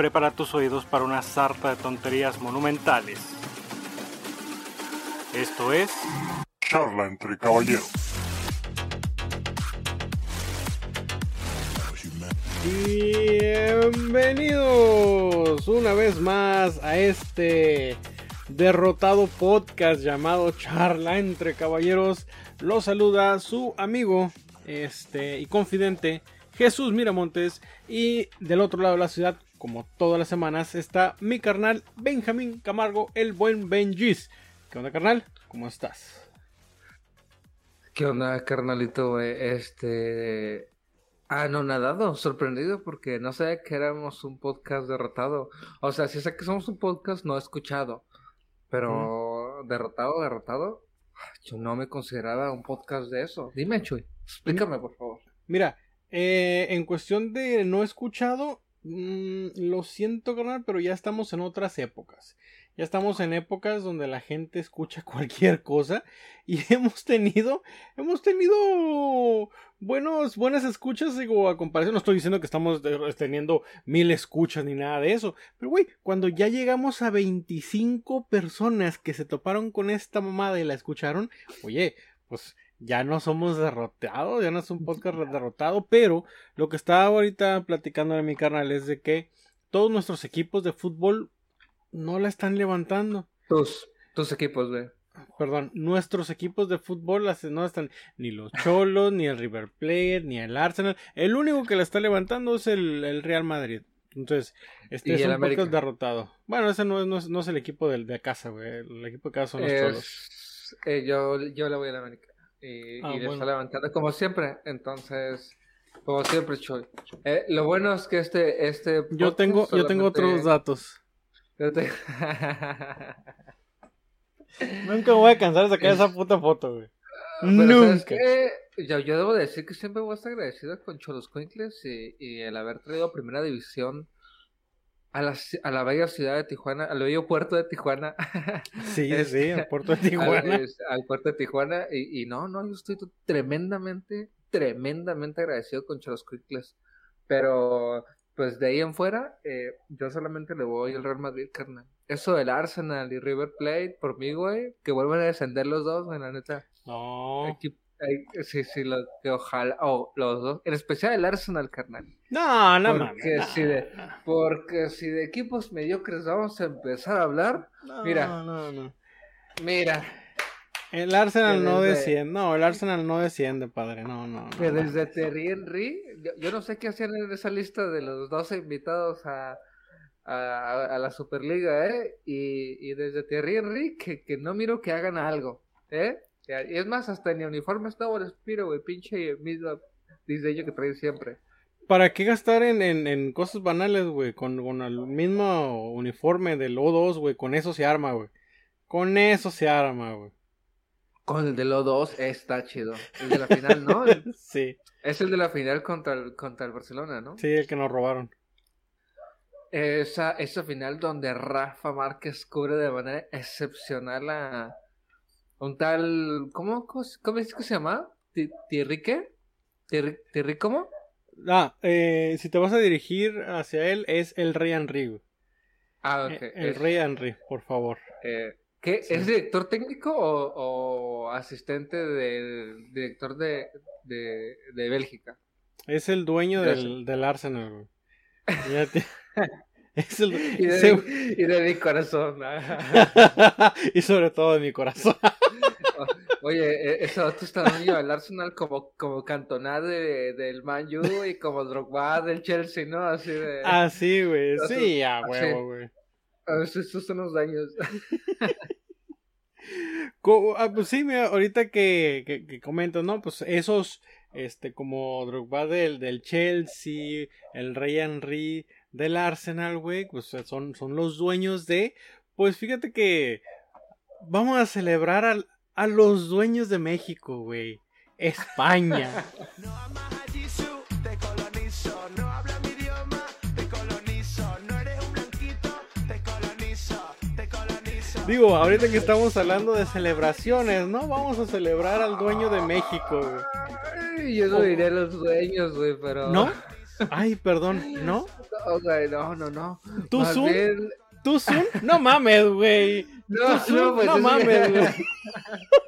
prepara tus oídos para una sarta de tonterías monumentales. Esto es... Charla entre caballeros. Bienvenidos una vez más a este derrotado podcast llamado Charla entre caballeros. Lo saluda su amigo este, y confidente Jesús Miramontes y del otro lado de la ciudad, como todas las semanas, está mi carnal Benjamín Camargo, el buen Benjis. ¿Qué onda, carnal? ¿Cómo estás? ¿Qué onda, carnalito? Este. Ah, no, nadado, sorprendido porque no sé que éramos un podcast derrotado. O sea, si sé que somos un podcast, no he escuchado. Pero derrotado, derrotado, yo no me consideraba un podcast de eso. Dime, Chuy, explícame, por favor. Mira, eh, en cuestión de no escuchado, mm, lo siento, carnal, pero ya estamos en otras épocas. Ya estamos en épocas donde la gente escucha cualquier cosa y hemos tenido, hemos tenido buenos, buenas escuchas, digo, a comparación, no estoy diciendo que estamos teniendo mil escuchas ni nada de eso, pero güey, cuando ya llegamos a 25 personas que se toparon con esta mamada y la escucharon, oye, pues ya no somos derrotados, ya no es un podcast derrotado, pero lo que estaba ahorita platicando en mi canal es de que todos nuestros equipos de fútbol no la están levantando. Tus, tus equipos, güey. Perdón, nuestros equipos de fútbol no están ni los Cholos, ni el River Plate, ni el Arsenal. El único que la está levantando es el, Real Madrid. Entonces, este es un podcast derrotado. Bueno, ese no es, no es, el equipo del, de casa, güey. El equipo de casa son los Cholos. Eh, yo, yo le voy a la América. Y, ah, le está levantando como siempre. Entonces, como siempre, Choy. Eh, lo bueno es que este. este yo tengo, yo tengo otros datos. Nunca voy a cansar de sacar esa puta foto, güey. Nunca. Yo, yo, debo decir que siempre voy a estar agradecido con Cholos Quinkles y, y, el haber traído a primera división a la, a la bella ciudad de Tijuana, al bello puerto de Tijuana. Sí, sí, al puerto de Tijuana. Al, puerto de Tijuana. Y, y, no, no, yo estoy tremendamente, tremendamente agradecido con Cholos Quinkles. Pero pues de ahí en fuera, eh, yo solamente le voy al Real Madrid, carnal. Eso del Arsenal y River Plate, por mí, güey, que vuelvan a descender los dos, güey, la neta. No. Sí, sí, lo, que ojalá, oh, los dos, en especial el Arsenal, carnal. No, no, porque si de, Porque si de equipos mediocres vamos a empezar a hablar, mira, no, no. mira, el Arsenal no desciende, no, el Arsenal no desciende, padre, no, no. que desde Terry Henry, yo, no sé qué hacían en esa lista de los 12 invitados a, a, la Superliga, ¿eh? Y, y desde Terry Henry, que, que, no miro que hagan algo, ¿eh? Y es más, hasta en el uniforme estaba el espiro, güey, pinche mismo diseño que traen siempre. ¿Para qué gastar en, en, en cosas banales, güey? Con, con el mismo uniforme del O2, güey, con eso se arma, güey. Con eso se arma, güey. Con el de los dos está chido. El de la final, ¿no? sí. Es el de la final contra el, contra el Barcelona, ¿no? Sí, el que nos robaron. Esa, esa final donde Rafa Márquez cubre de manera excepcional a un tal. ¿Cómo, cómo, es que se llama? ¿Tierri qué? ¿Tierri cómo? Ah, eh, si te vas a dirigir hacia él, es el Rey Henry. Ah, ok. Eh, el, Rey Henry, por favor. Eh, ¿Qué? ¿Es director técnico o, asistente del director de, de, Bélgica? Es el dueño del, del, Arsenal, es el... y, de, y, de, mi corazón. y sobre todo de mi corazón. Oye, e, eso tú estás viendo al Arsenal como, como de, del Man U y como Drogba del Chelsea, ¿no? Así de. Ah, sí, güey. Sí, a huevo, güey. Estos son los daños. ah, pues sí, mira, ahorita que, que, que, comento, ¿no? Pues esos, este, como Drogba del, del Chelsea, el Rey Henry del Arsenal, güey, pues son, son los dueños de, pues fíjate que vamos a celebrar a, a los dueños de México, güey. España. Digo, ahorita que estamos hablando de celebraciones, ¿no? Vamos a celebrar al dueño de México, güey. Yo no diré los dueños, güey, pero. ¿No? Ay, perdón, ¿no? No, no, no. ¿Tú Más Zoom? bien- ¿Tú Zoom? No mames, güey. No, ¿Tú Zoom? no, pues, no es- mames, güey.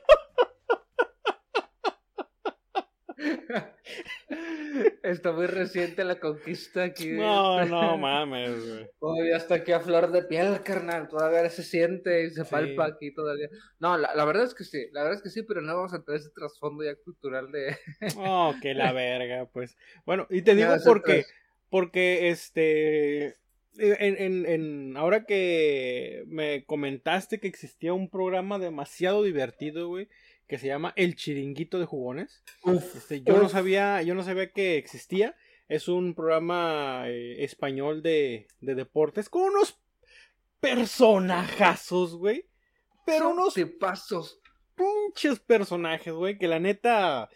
Está muy reciente la conquista aquí. No, no mames, güey. Todavía está aquí a flor de piel, carnal. Todavía se siente y se Sí. palpa aquí todavía. No, la, la verdad es que sí. La verdad es que sí, pero no vamos a entrar ese trasfondo ya cultural de. Oh, que la verga, pues. Bueno, y te digo porque, tras- porque este, en, en, en, ahora que me comentaste que existía un programa demasiado divertido, güey, que se llama El Chiringuito de Jugones. Uf, Este, yo no sabía, yo no sabía que existía. Es un programa eh, español de, de deportes con unos personajazos, güey. Pero Son unos tipazos. pinches personajes, güey, que la neta,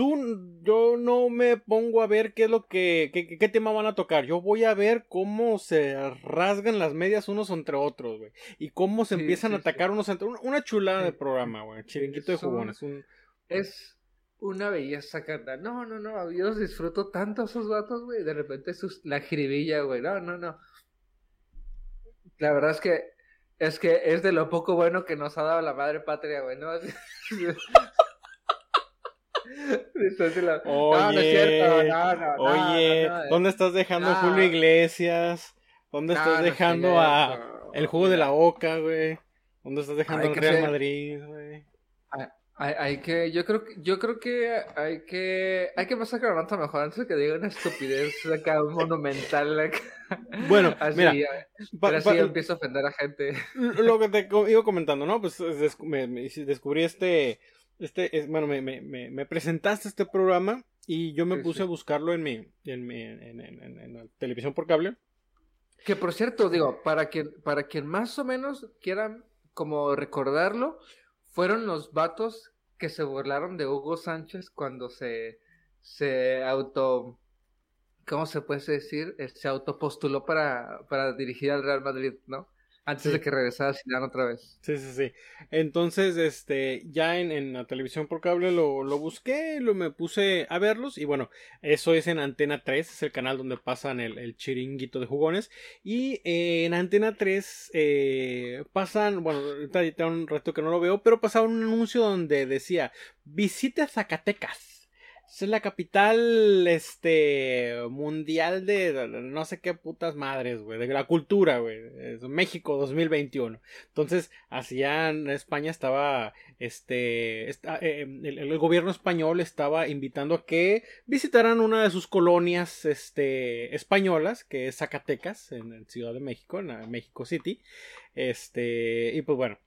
tú, yo no me pongo a ver qué es lo que, qué, qué tema van a tocar. Yo voy a ver cómo se rasgan las medias unos entre otros, güey. Y cómo se Sí, empiezan sí, a atacar unos entre una, una chulada de programa, güey. Chiringuito de jugones. Un... Es una belleza, carnal. No, no, no. Yo los disfruto tanto esos vatos, güey. De repente sus, la jiribilla, güey. No, no, no. La verdad es que es que es de lo poco bueno que nos ha dado la madre patria, güey, ¿no? No, no es Oye, cierto, no, no, no, Oye, ¿dónde estás dejando a. Julio Iglesias? ¿Dónde estás es dejando a el jugo de la Oca, güey? ¿Dónde estás dejando al Real ser- Madrid, güey? Hay, hay que, yo creo que, yo creo que hay que, hay que pasar con nota mejor antes de que diga una estupidez acá monumental. acá. Bueno, así, mira, pero así empiezo a ofender a gente. lo que te iba comentando, ¿no? Pues es- des- me, me- descubrí este, este, es- bueno, me, me, me, me presentaste este programa y yo me Sí, puse sí. a buscarlo en mi, en mi, en, en- en- en la televisión por cable. Que por cierto, digo, para quien, para quien más o menos quieran como recordarlo, fueron los vatos que se burlaron de Hugo Sánchez cuando se, se auto, ¿cómo se puede decir? Eh, Se autopostuló para, para dirigir al Real Madrid, ¿no? Antes Sí. de que regresara a Zidane otra vez. Sí, sí, sí. Entonces, este, ya en, en la televisión por cable lo, lo busqué, lo me puse a verlos y bueno, eso es en Antena 3, es el canal donde pasan el, el chiringuito de jugones y eh, en Antena 3 eh, pasan, bueno, ahorita ya un reto que no lo veo, pero pasaba un anuncio donde decía, visite Zacatecas. Es la capital, este, mundial de no sé qué putas madres, güey, de la cultura, güey. México 2021. Entonces, hacia en España estaba, este, esta- eh, el, gobierno español estaba invitando a que visitaran una de sus colonias, este, españolas, que es Zacatecas, en, en Ciudad de México, en la México City. Este, y pues bueno.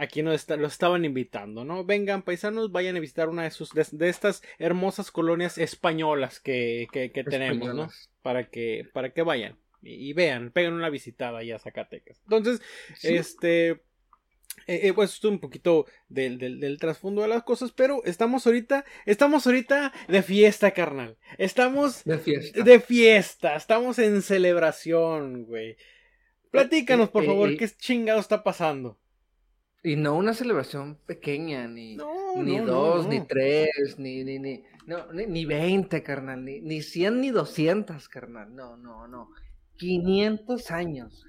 Aquí nos está- los estaban invitando, ¿no? Vengan, paisanos, vayan a visitar una de sus de, de estas hermosas colonias españolas que, que, que tenemos, ¿no? Para que, para que vayan y, y vean, peguen una visitada allá a Zacatecas. Entonces, Sí. este, eh, eh, pues esto un poquito del, del, del trasfondo de las cosas, pero estamos ahorita, estamos ahorita de fiesta, carnal. Estamos De fiesta. de fiesta, estamos en celebración, güey. Platícanos, por Eh, eh, favor, eh. qué chingado está pasando. Y no una celebración pequeña, ni, No, ni no, dos, no. ni tres, ni, ni, ni, no, ni, ni 20, carnal, ni, ni 100, ni 200, carnal. No, no, no. 500 años.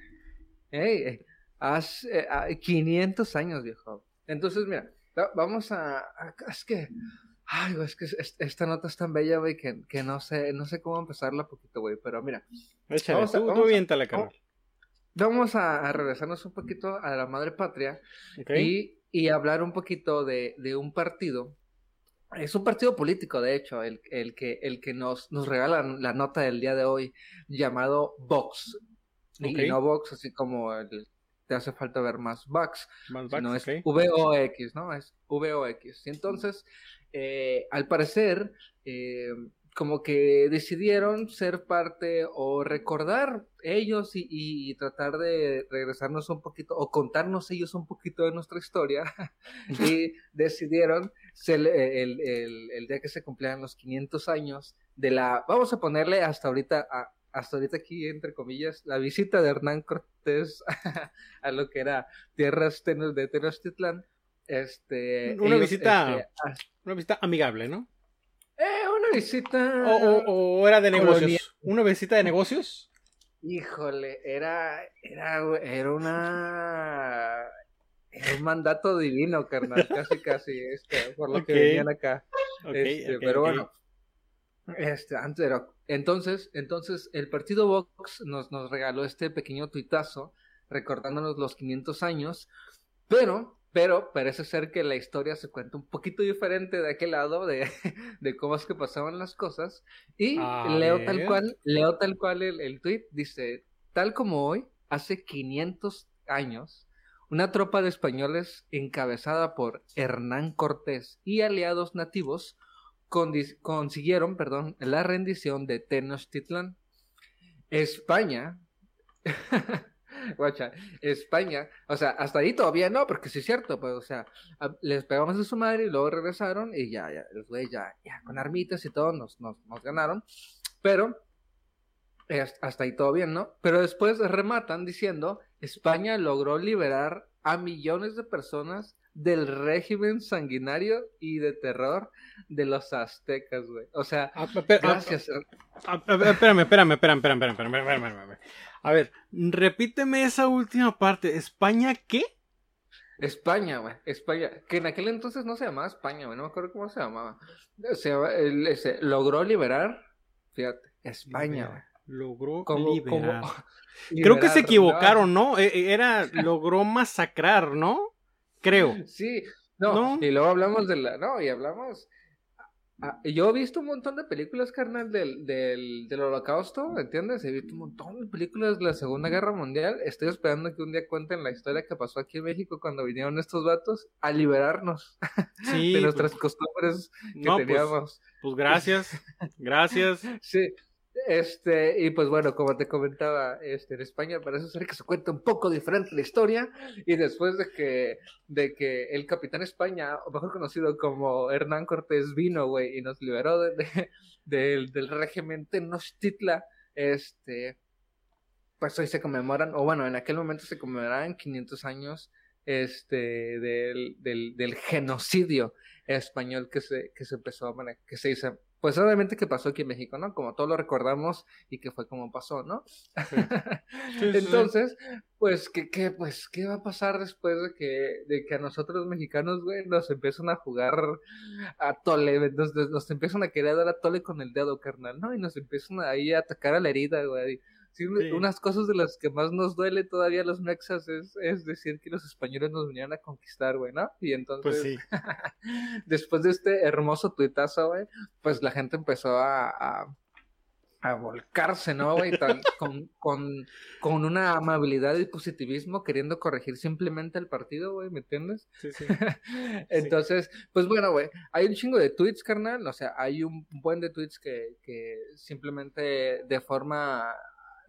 Ey, ey, haz, eh, ah, 500 años, viejo. Entonces, mira, va- vamos a, a- es que, ay, güey, es que es- esta nota es tan bella, güey, que, que no sé, no sé cómo empezarla poquito, güey, pero mira, Échale, Vamos a- tú, tú vamos a- aviéntala, carnal. Vamos a, a regresarnos un poquito a la madre patria. y, y hablar un poquito de, de un partido. Es un partido político, de hecho, el, el que, el que nos, nos regala la nota del día de hoy, llamado Vox. Y- no Vox, así como el- te hace falta ver más Vox, Más sino backs, es ok. VOX, ¿no? Es VOX. Y entonces, eh, al parecer, eh, como que decidieron ser parte o recordar ellos y, y- y tratar de regresarnos un poquito o contarnos ellos un poquito de nuestra historia y decidieron cele- el, el- el día que se cumplían los 500 años de la, vamos a ponerle hasta ahorita, a- hasta ahorita aquí entre comillas, la visita de Hernán Cortés a lo que era tierras de Tenochtitlán. Este, Una ellos, visita- este, ah, Una visita amigable, ¿no? Una visita. O, o- o era de negocios. ¿Una visita de negocios? Híjole, era, era, era una, era un mandato divino, carnal, casi, casi, este, por lo que venían acá. Este, pero bueno, este, antes era, entonces, entonces el partido Vox nos, nos regaló este pequeño tuitazo recordándonos los 500 años, pero, pero parece ser que la historia se cuenta un poquito diferente de aquel lado de, de cómo es que pasaban las cosas. Y leo tal cual, leo tal cual el, el tweet, dice, tal como hoy, hace 500 años, una tropa de españoles encabezada por Hernán Cortés y aliados nativos consiguieron perdón, la rendición de Tenochtitlan. España, guacha, España, o sea, hasta ahí todavía no, porque sí es cierto, pues, o sea, les pegamos a su madre y luego regresaron y ya, ya, los güeyes ya, ya, con armitas y todo nos, nos, nos ganaron, pero hasta ahí todo bien, ¿no? Pero después rematan diciendo, España logró liberar a millones de personas del régimen sanguinario y de terror de los aztecas, güey. O sea, gracias. espérame, espérame, espérame, espérame, espérame, espérame, A ver, repíteme esa última parte. ¿España qué? España, güey. España. Que en aquel entonces no se llamaba España, güey. No me acuerdo cómo se llamaba. Se, logró liberar, fíjate, España, güey. Logró liberar. Creo que se equivocaron, ¿no? E, e, era, logró masacrar, ¿no? Creo. Sí, no, y luego hablamos de la, no, y hablamos, ah, yo he visto un montón de películas, carnal, del, del, del holocausto, ¿entiendes? He visto un montón de películas de la Segunda Guerra Mundial, estoy esperando que un día cuenten la historia que pasó aquí en México cuando vinieron estos vatos a liberarnos de pues, nuestras costumbres que pues, teníamos. pues gracias, gracias. sí, este, y pues bueno, como te comentaba, este, en España parece ser que se cuenta un poco diferente la historia. Y después de que, de que el capitán España, o mejor conocido como Hernán Cortés, vino, güey, y nos liberó de, del, del régimen Tenochtitlan, este, pues hoy se conmemoran, o bueno, en aquel momento se conmemoraban 500 años este, del, del, del genocidio español que se, que se empezó a que se hizo pues obviamente que pasó aquí en México, ¿no? Como todos lo recordamos y que fue como pasó, ¿no? Entonces, pues, ¿qué, ¿qué, pues, ¿qué va a pasar después de que, de que a nosotros los mexicanos, güey, nos empiezan a jugar a tole, nos, nos empiezan a querer dar a tole con el dedo, carnal, ¿no? Y nos empiezan ahí a atacar a la herida, güey. Unas cosas de las que más nos duele todavía los mexas es, es decir que los españoles nos vinieron a conquistar, güey, ¿no? Y entonces, pues sí. después de este hermoso tuitazo, güey, pues la gente empezó a, a, a volcarse, ¿no, güey? con, con, con una amabilidad y positivismo queriendo corregir simplemente el partido, güey, ¿me entiendes? Sí, sí. entonces, pues bueno, güey, hay un chingo de tweets, carnal, o sea, hay un buen de tweets que, que simplemente de forma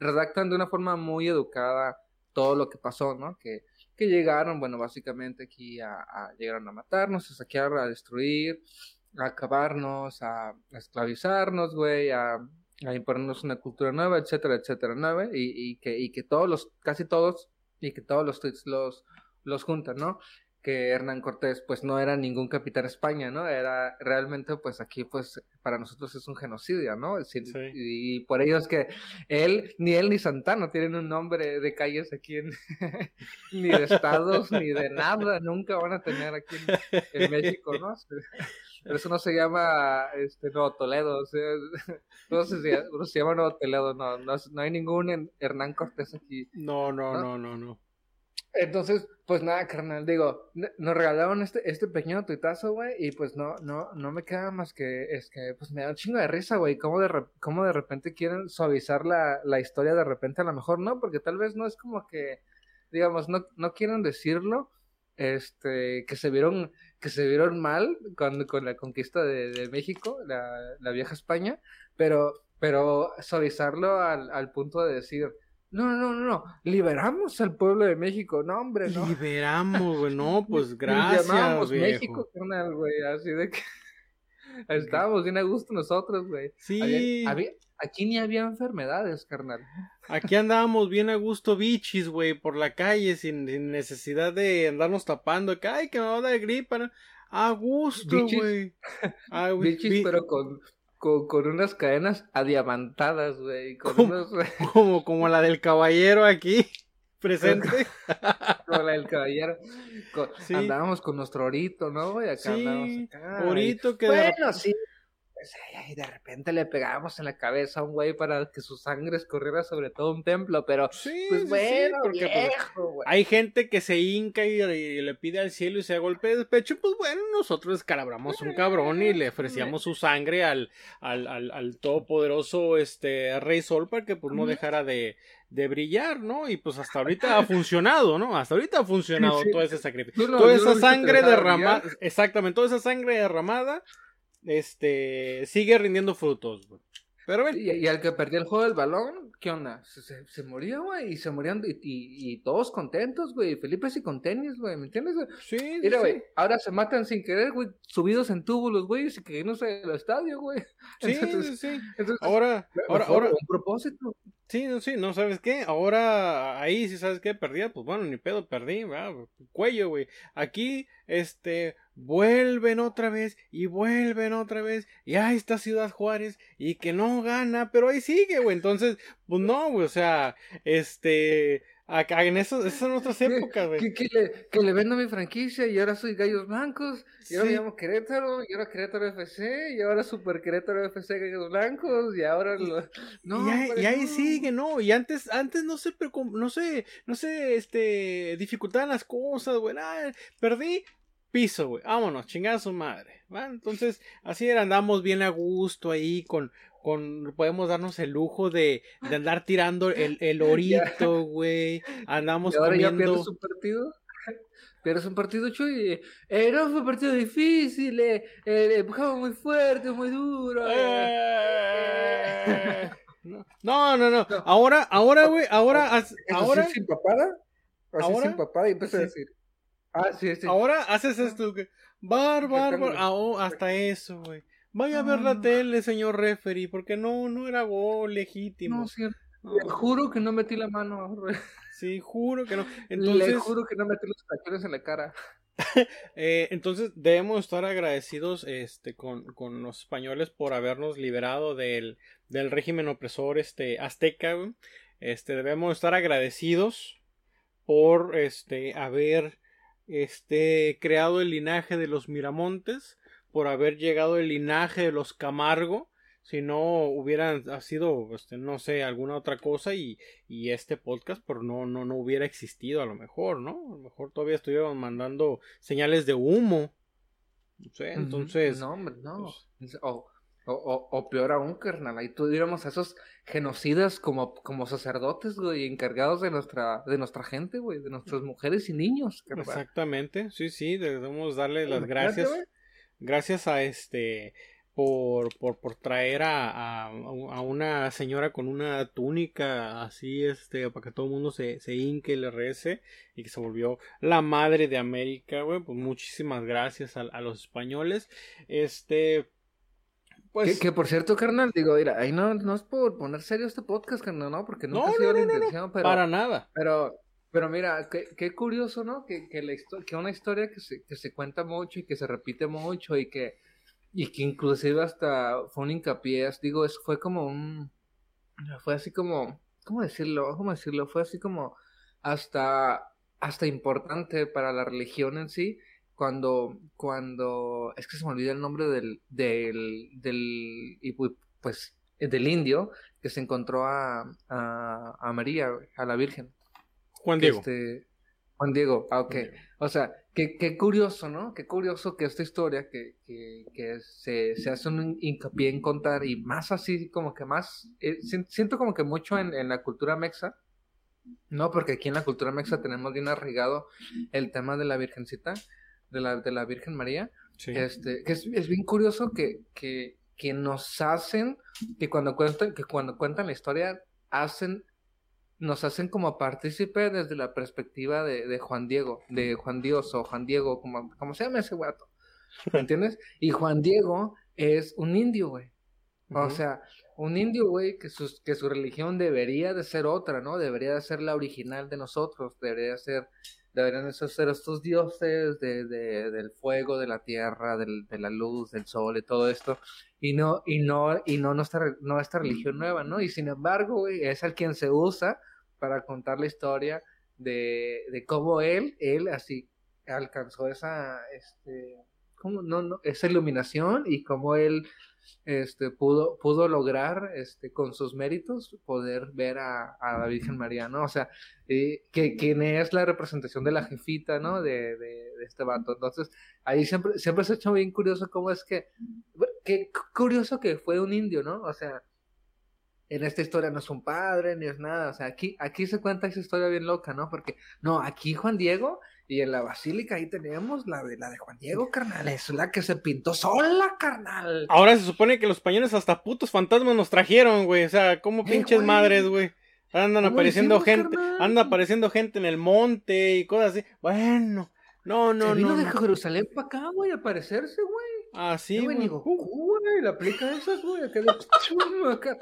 redactan de una forma muy educada todo lo que pasó, ¿no? Que, que llegaron, bueno, básicamente aquí a, a, llegaron a matarnos, a saquear, a destruir, a acabarnos, a, esclavizarnos, güey, a, imponernos una cultura nueva, etcétera, etcétera, nueva, y, y, que, y que todos los, casi todos, y que todos los tweets los, los juntan, ¿no? Que Hernán Cortés pues no era ningún capitán España, ¿no? Era realmente pues aquí pues para nosotros es un genocidio, ¿no? Y por ello es que él, ni él ni Santana tienen un nombre de calles aquí en, ni de estados, ni de nada, nunca van a tener aquí en, México, ¿no? Pero eso no se llama este Nuevo Toledo, o sea, no se, se llama Nuevo Toledo, no, no, no hay ningún Hernán Cortés aquí. no, no, no, no. no. Entonces, pues nada, carnal, digo, nos regalaron este, este pequeño tuitazo, güey, y pues no, no, no me queda más que, es que, pues me da un chingo de risa, güey, cómo de, cómo de repente quieren suavizar la, la historia de repente, a lo mejor no, porque tal vez no es como que, digamos, no, no quieren decirlo, este, que se vieron, que se vieron mal con, con la conquista de, de México, la, la vieja España, pero, pero suavizarlo al, al punto de decir, no, no, no, no, liberamos al pueblo de México, no, hombre, no. Liberamos, güey, no, pues gracias. Llamamos México, carnal, güey, así de que estábamos bien a gusto nosotros, güey. Sí. aquí ni había enfermedades, carnal. Aquí andábamos bien a gusto bichis, güey, por la calle, sin, necesidad de andarnos tapando, que ay, que me va a dar gripa. A gusto, güey. bichis, pero con con, con unas cadenas adiamantadas, güey. Unos, Como, como la del caballero aquí presente. con la del caballero. Con- Sí. Andábamos con nuestro orito, ¿no, güey? Acá Sí, andábamos acá. Orito que de Bueno, sí. Pues, ay, de repente le pegábamos en la cabeza a un güey para que su sangre escurriera sobre todo un templo, pero Sí, pues sí, bueno, porque, pues, viejo, hay gente que se hinca y, y le pide al cielo y se golpea de pecho, pues bueno, nosotros descalabramos un cabrón y le ofrecíamos su sangre al, al, al, al todopoderoso este Rey Sol para que pues no dejara de, de brillar, ¿no? Y pues hasta ahorita ha funcionado, ¿no? Hasta ahorita ha funcionado Sí. todo ese sacrificio. No- toda esa sangre derramada, exactamente, toda esa sangre derramada, este, sigue rindiendo frutos, güey. Pero ven, Y, y al que perdió el juego del balón, ¿qué onda? Se, se, se murió, güey, y se morían, y, y, y todos contentos, güey. Felipe sí con tenis, güey, ¿me entiendes, güey? sí, sí, Mira, sí. güey, ahora se matan sin querer, güey, subidos en tubo los güeyes y que no sé el estadio, güey. Sí, Entonces- sí, sí. Entonces, Ahora, ahora, ahora, un propósito. Sí, no, sí, no sabes qué. Ahora, ahí, si sabes qué, perdía, pues bueno, ni pedo, perdí, ¿verdad? cuello, güey. Aquí, este, vuelven otra vez y vuelven otra vez. Y ahí está Ciudad Juárez y que no gana, pero ahí sigue, güey. Entonces, pues no, güey, o sea, este, acá en eso, esas son nuestras épocas, güey. Que, que le, que le vendo mi franquicia y ahora soy Gallos Blancos, y ahora Sí. me llamo Querétaro, y ahora Querétaro FC, y ahora Super Querétaro FC Gallos Blancos, y ahora lo... No, y, ahí, hombre, y ahí no. sigue, ¿no? Y antes, antes no se, no sé, no sé, este, dificultaban las cosas, güey. Ah, perdí, piso, güey. Vámonos, chingada su madre. ¿va? Entonces, así era, andamos bien a gusto ahí con, con, podemos darnos el lujo de, de andar tirando el, el orito, güey. Andamos Y ahora ya comiendo. pierdes un partido. Pierdes un partido, Chuy. Eh, no fue un partido difícil, eh, eh, empujamos muy fuerte, muy duro. eh. Eh, No, no, no. Ahora, ahora, güey, ahora, ¿Eso ahora, sí sin papada? Ahora- sin papada y empecé a decir. Ah, sí, sí. Ahora haces esto, que bar, bar, bar, Rectángulo. ah, oh, hasta eso, güey. Vaya a ver la No. tele, señor referee, porque no, no era gol legítimo. No, sí, No, le juro que no metí la mano. sí, juro que no. Le Entonces, juro que no metí los tachones en la cara. eh, entonces debemos estar agradecidos, este, con, con los españoles por habernos liberado del, del régimen opresor, este, azteca. Este, debemos estar agradecidos por, este, haber, este, creado el linaje de los Miramontes, por haber llegado el linaje de los Camargo, si no hubieran ha sido, este, no sé, alguna otra cosa y, y este podcast por no, no, no hubiera existido a lo mejor, ¿no? A lo mejor todavía estuviéramos mandando señales de humo. No sé, entonces. No, no. pues- O, o, o, o peor aún, carnal. Ahí tuviéramos a esos genocidas como, como sacerdotes, güey, encargados de nuestra, de nuestra gente, güey, de nuestras mujeres y niños, carnal. Exactamente, sí, sí, debemos darle las gracias. Gracias a este por, por, por traer a, a, a una señora con una túnica así, este, para que todo el mundo se, se hinque le rece y que se volvió la madre de América, güey. Pues muchísimas gracias a, a los españoles. Este, pues. Que, que por cierto, carnal, digo, mira, ahí no, no es por poner serio este podcast, carnal, no, porque nunca No, ha sido no, la no, intención, pero, Para nada. pero, pero mira, qué, curioso, ¿no? Que, que, la que una historia que se, que se cuenta mucho y que se repite mucho y que, y que inclusive hasta fue un hincapié, digo, es, fue como un, fue así como, ¿cómo decirlo? ¿Cómo decirlo? Fue así como hasta, hasta importante para la religión en sí, cuando, cuando, es que se me olvida el nombre del, del, del, y pu- pues, del indio que se encontró a, a María, a la Virgen. Juan Diego. este- Juan Diego, ah, ok. Juan Diego. O sea, qué, qué curioso, ¿no? Qué curioso que esta historia que, que, que se, se hace un hincapié en contar y más así, como que más, eh, si- siento como que mucho en, en la cultura mexa, ¿no? Porque aquí en la cultura mexa tenemos bien arraigado el tema de la Virgencita, de la, de la Virgen María, Sí. este, que es, es bien curioso que, que, que nos hacen, que cuando cuentan, que cuando cuentan la historia, hacen, nos hacen como partícipe desde la perspectiva de, de Juan Diego, de Juan Dios o Juan Diego, como, como se llama ese guato, ¿me entiendes? Y Juan Diego es un indio, güey. O sea, un indio, güey, que su, que su religión debería de ser otra, ¿no? Debería de ser la original de nosotros, debería de ser deberían esos ser estos dioses de, de, del fuego, de la tierra, del, de la luz, del sol y todo esto, y no, y no, y no, no, esta, no esta religión nueva, ¿no? Y sin embargo, güey, es el quien se usa para contar la historia de, cómo él, él así alcanzó esa, este, ¿cómo? No, no, esa iluminación y cómo él este, pudo, pudo lograr este, con sus méritos poder ver a, a la Virgen María, ¿no? O sea, eh, que quien es la representación de la jefita, ¿no? De, de, de, este vato. Entonces, ahí siempre, siempre se ha hecho bien curioso cómo es que, qué curioso que fue un indio, ¿no? O sea, en esta historia no es un padre, ni es nada, o sea, aquí, aquí se cuenta esa historia bien loca, ¿no? Porque, no, aquí Juan Diego y en la basílica ahí tenemos la de, la de Juan Diego, carnal. Es la que se pintó sola, carnal. Ahora se supone que los españoles hasta putos fantasmas nos trajeron, güey. O sea, como pinches güey. madres, güey. Andan apareciendo gente, carnal? anda apareciendo gente en el monte y cosas así. Bueno, no, no, se vino no. de. Jerusalén para acá, güey, a aparecerse, güey. Ah, sí, güey. güey. Digo, güey, la aplica esas, güey. Acá de acá.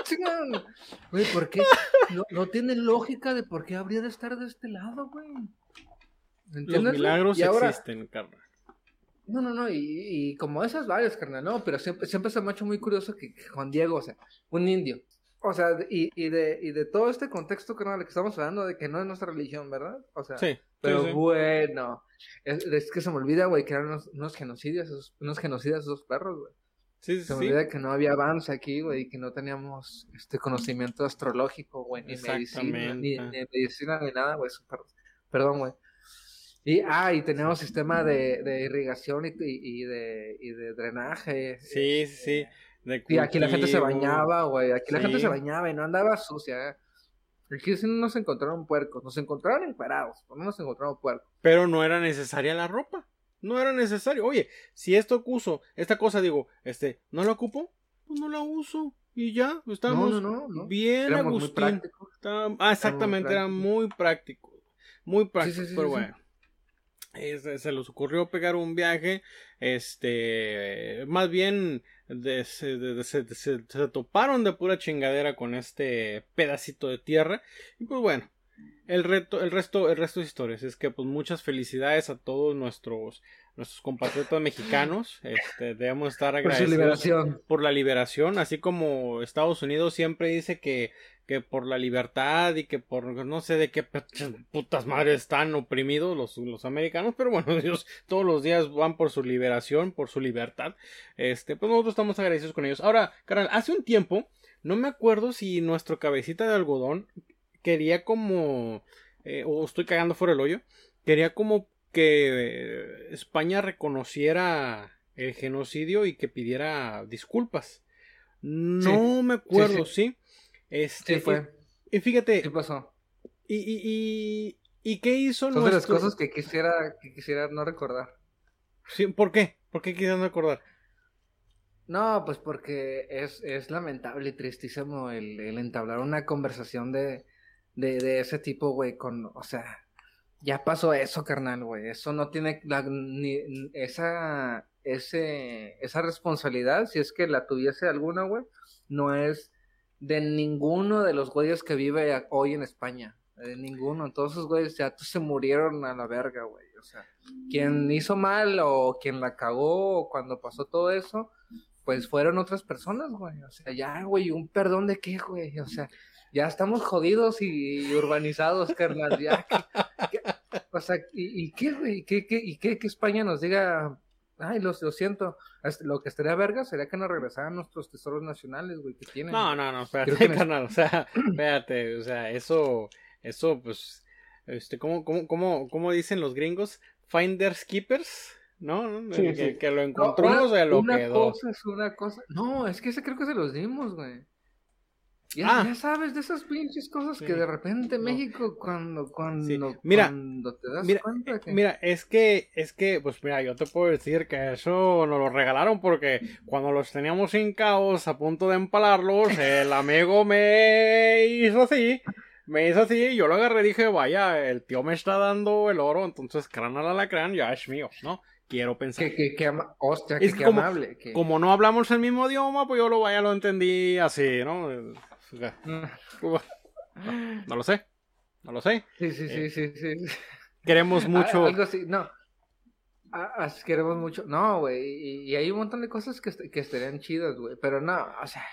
Güey, ¿por qué? No, no tiene lógica de por qué habría de estar de este lado, güey. Los milagros ahora... existen, carnal. No, no, no, y, y, como esas varias, carnal, no, pero siempre, siempre se me ha hecho muy curioso que, que Juan Diego, o sea, un indio, o sea, y, y, de, y de todo este contexto, carnal, que estamos hablando de que no es nuestra religión, ¿verdad? O sea, sí, pero sí, sí. bueno, es, es, que se me olvida, güey, que eran unos, unos genocidios, esos, unos genocidas esos perros, güey. Sí, se me olvida que no había avance aquí, güey, y que no teníamos este conocimiento astrológico, güey, ni medicina, ni, ni medicina, ni nada, güey, perdón, güey. Y, ah, y tenemos sistema de, de irrigación y, y, de, y de drenaje. Sí, sí, sí. De y aquí la gente se bañaba, güey. Aquí la gente se bañaba y no andaba sucia. ¿eh? Aquí sí no nos encontraron puercos. Nos encontraron encuerados, pero no nos encontraron puercos. Pero no era necesaria la ropa. No era necesario. Oye, si esto uso, esta cosa, digo, este, ¿no la ocupo? Pues no la uso. Y ya, estamos no, no, no, bien muy. Está... Ah, exactamente, era muy práctico. Muy práctico, sí, sí, pero bueno. Se, se, les ocurrió pegar un viaje, este, más bien de, de, de, se, se, toparon de pura chingadera con este pedacito de tierra. Y pues bueno, el reto, el resto, el resto de historias es que pues muchas felicidades a todos nuestros nuestros compatriotas mexicanos, este, debemos estar agradecidos por, liberación. por la liberación, así como Estados Unidos siempre dice que que por la libertad y que por no sé de qué putas madres están oprimidos los, los americanos, pero bueno, ellos todos los días van por su liberación, por su libertad. Este, pues nosotros estamos agradecidos con ellos. Ahora, carnal, hace un tiempo, no me acuerdo si nuestro cabecita de algodón quería como eh, o estoy cagando fuera el hoyo, quería como que España reconociera el genocidio y que pidiera disculpas. No sí, me acuerdo, sí. sí. Este, sí fue. Y, y, fíjate. ¿Qué pasó? Y, y, y, y qué hizo Son nuestro... de las cosas que quisiera, que quisiera no recordar. Sí, ¿Por qué? ¿Por qué quisiera no recordar? No, pues porque es, es lamentable y tristísimo el, el entablar una conversación de, de, de ese tipo, güey, con, o sea, ya pasó eso, carnal, güey, eso no tiene la, ni, esa, ese, esa responsabilidad, si es que la tuviese alguna, güey, no es de ninguno de los güeyes que vive hoy en España. De ninguno. Todos esos güeyes ya se murieron a la verga, güey. O sea, quien hizo mal o quien la cagó cuando pasó todo eso, pues fueron otras personas, güey. O sea, ya, güey, un perdón de qué, güey. O sea, ya estamos jodidos y urbanizados, carnal. Ya, ¿qué, qué, o sea, ¿y, y qué, güey? ¿Qué, qué, ¿Y qué que España nos diga Ay, lo, lo, siento. Lo que estaría verga sería que nos regresaran nuestros tesoros nacionales, güey, que tienen. No, no, no, espérate, carnal. O sea, espérate, o sea, eso, eso, pues, este, ¿cómo, cómo, cómo, cómo dicen los gringos? Finders keepers, ¿no? Sí, que, sí. que, lo encontró, no, una, o sea, lo una quedó. Una cosa es una cosa. No, es que ese creo que se los dimos, güey. Ya, Ah. ya sabes de esas pinches cosas Sí. que de repente No. México cuando cuando, Sí. Mira, cuando te das Mira, cuenta eh, que mira, es que, es que, pues mira, yo te puedo decir que eso nos lo regalaron porque cuando los teníamos hincados a punto de empalarlos, el amigo me hizo así, me hizo así, y yo lo agarré y dije, vaya, el tío me está dando el oro, entonces crán al alacrán ya es mío, ¿no? Quiero pensar. que, que, que ama- hostia, Es que, que como- amable. Como no hablamos el mismo idioma, pues yo lo vaya, lo entendí así, ¿no? Mm, No, lo sé, no lo sé. Sí, sí, Eh. sí, sí, sí. queremos Ah, mucho. Algo así, no. Ah, queremos mucho. No, güey. Y, y hay un montón de cosas que, que estarían chidas, güey. Pero no, o sea.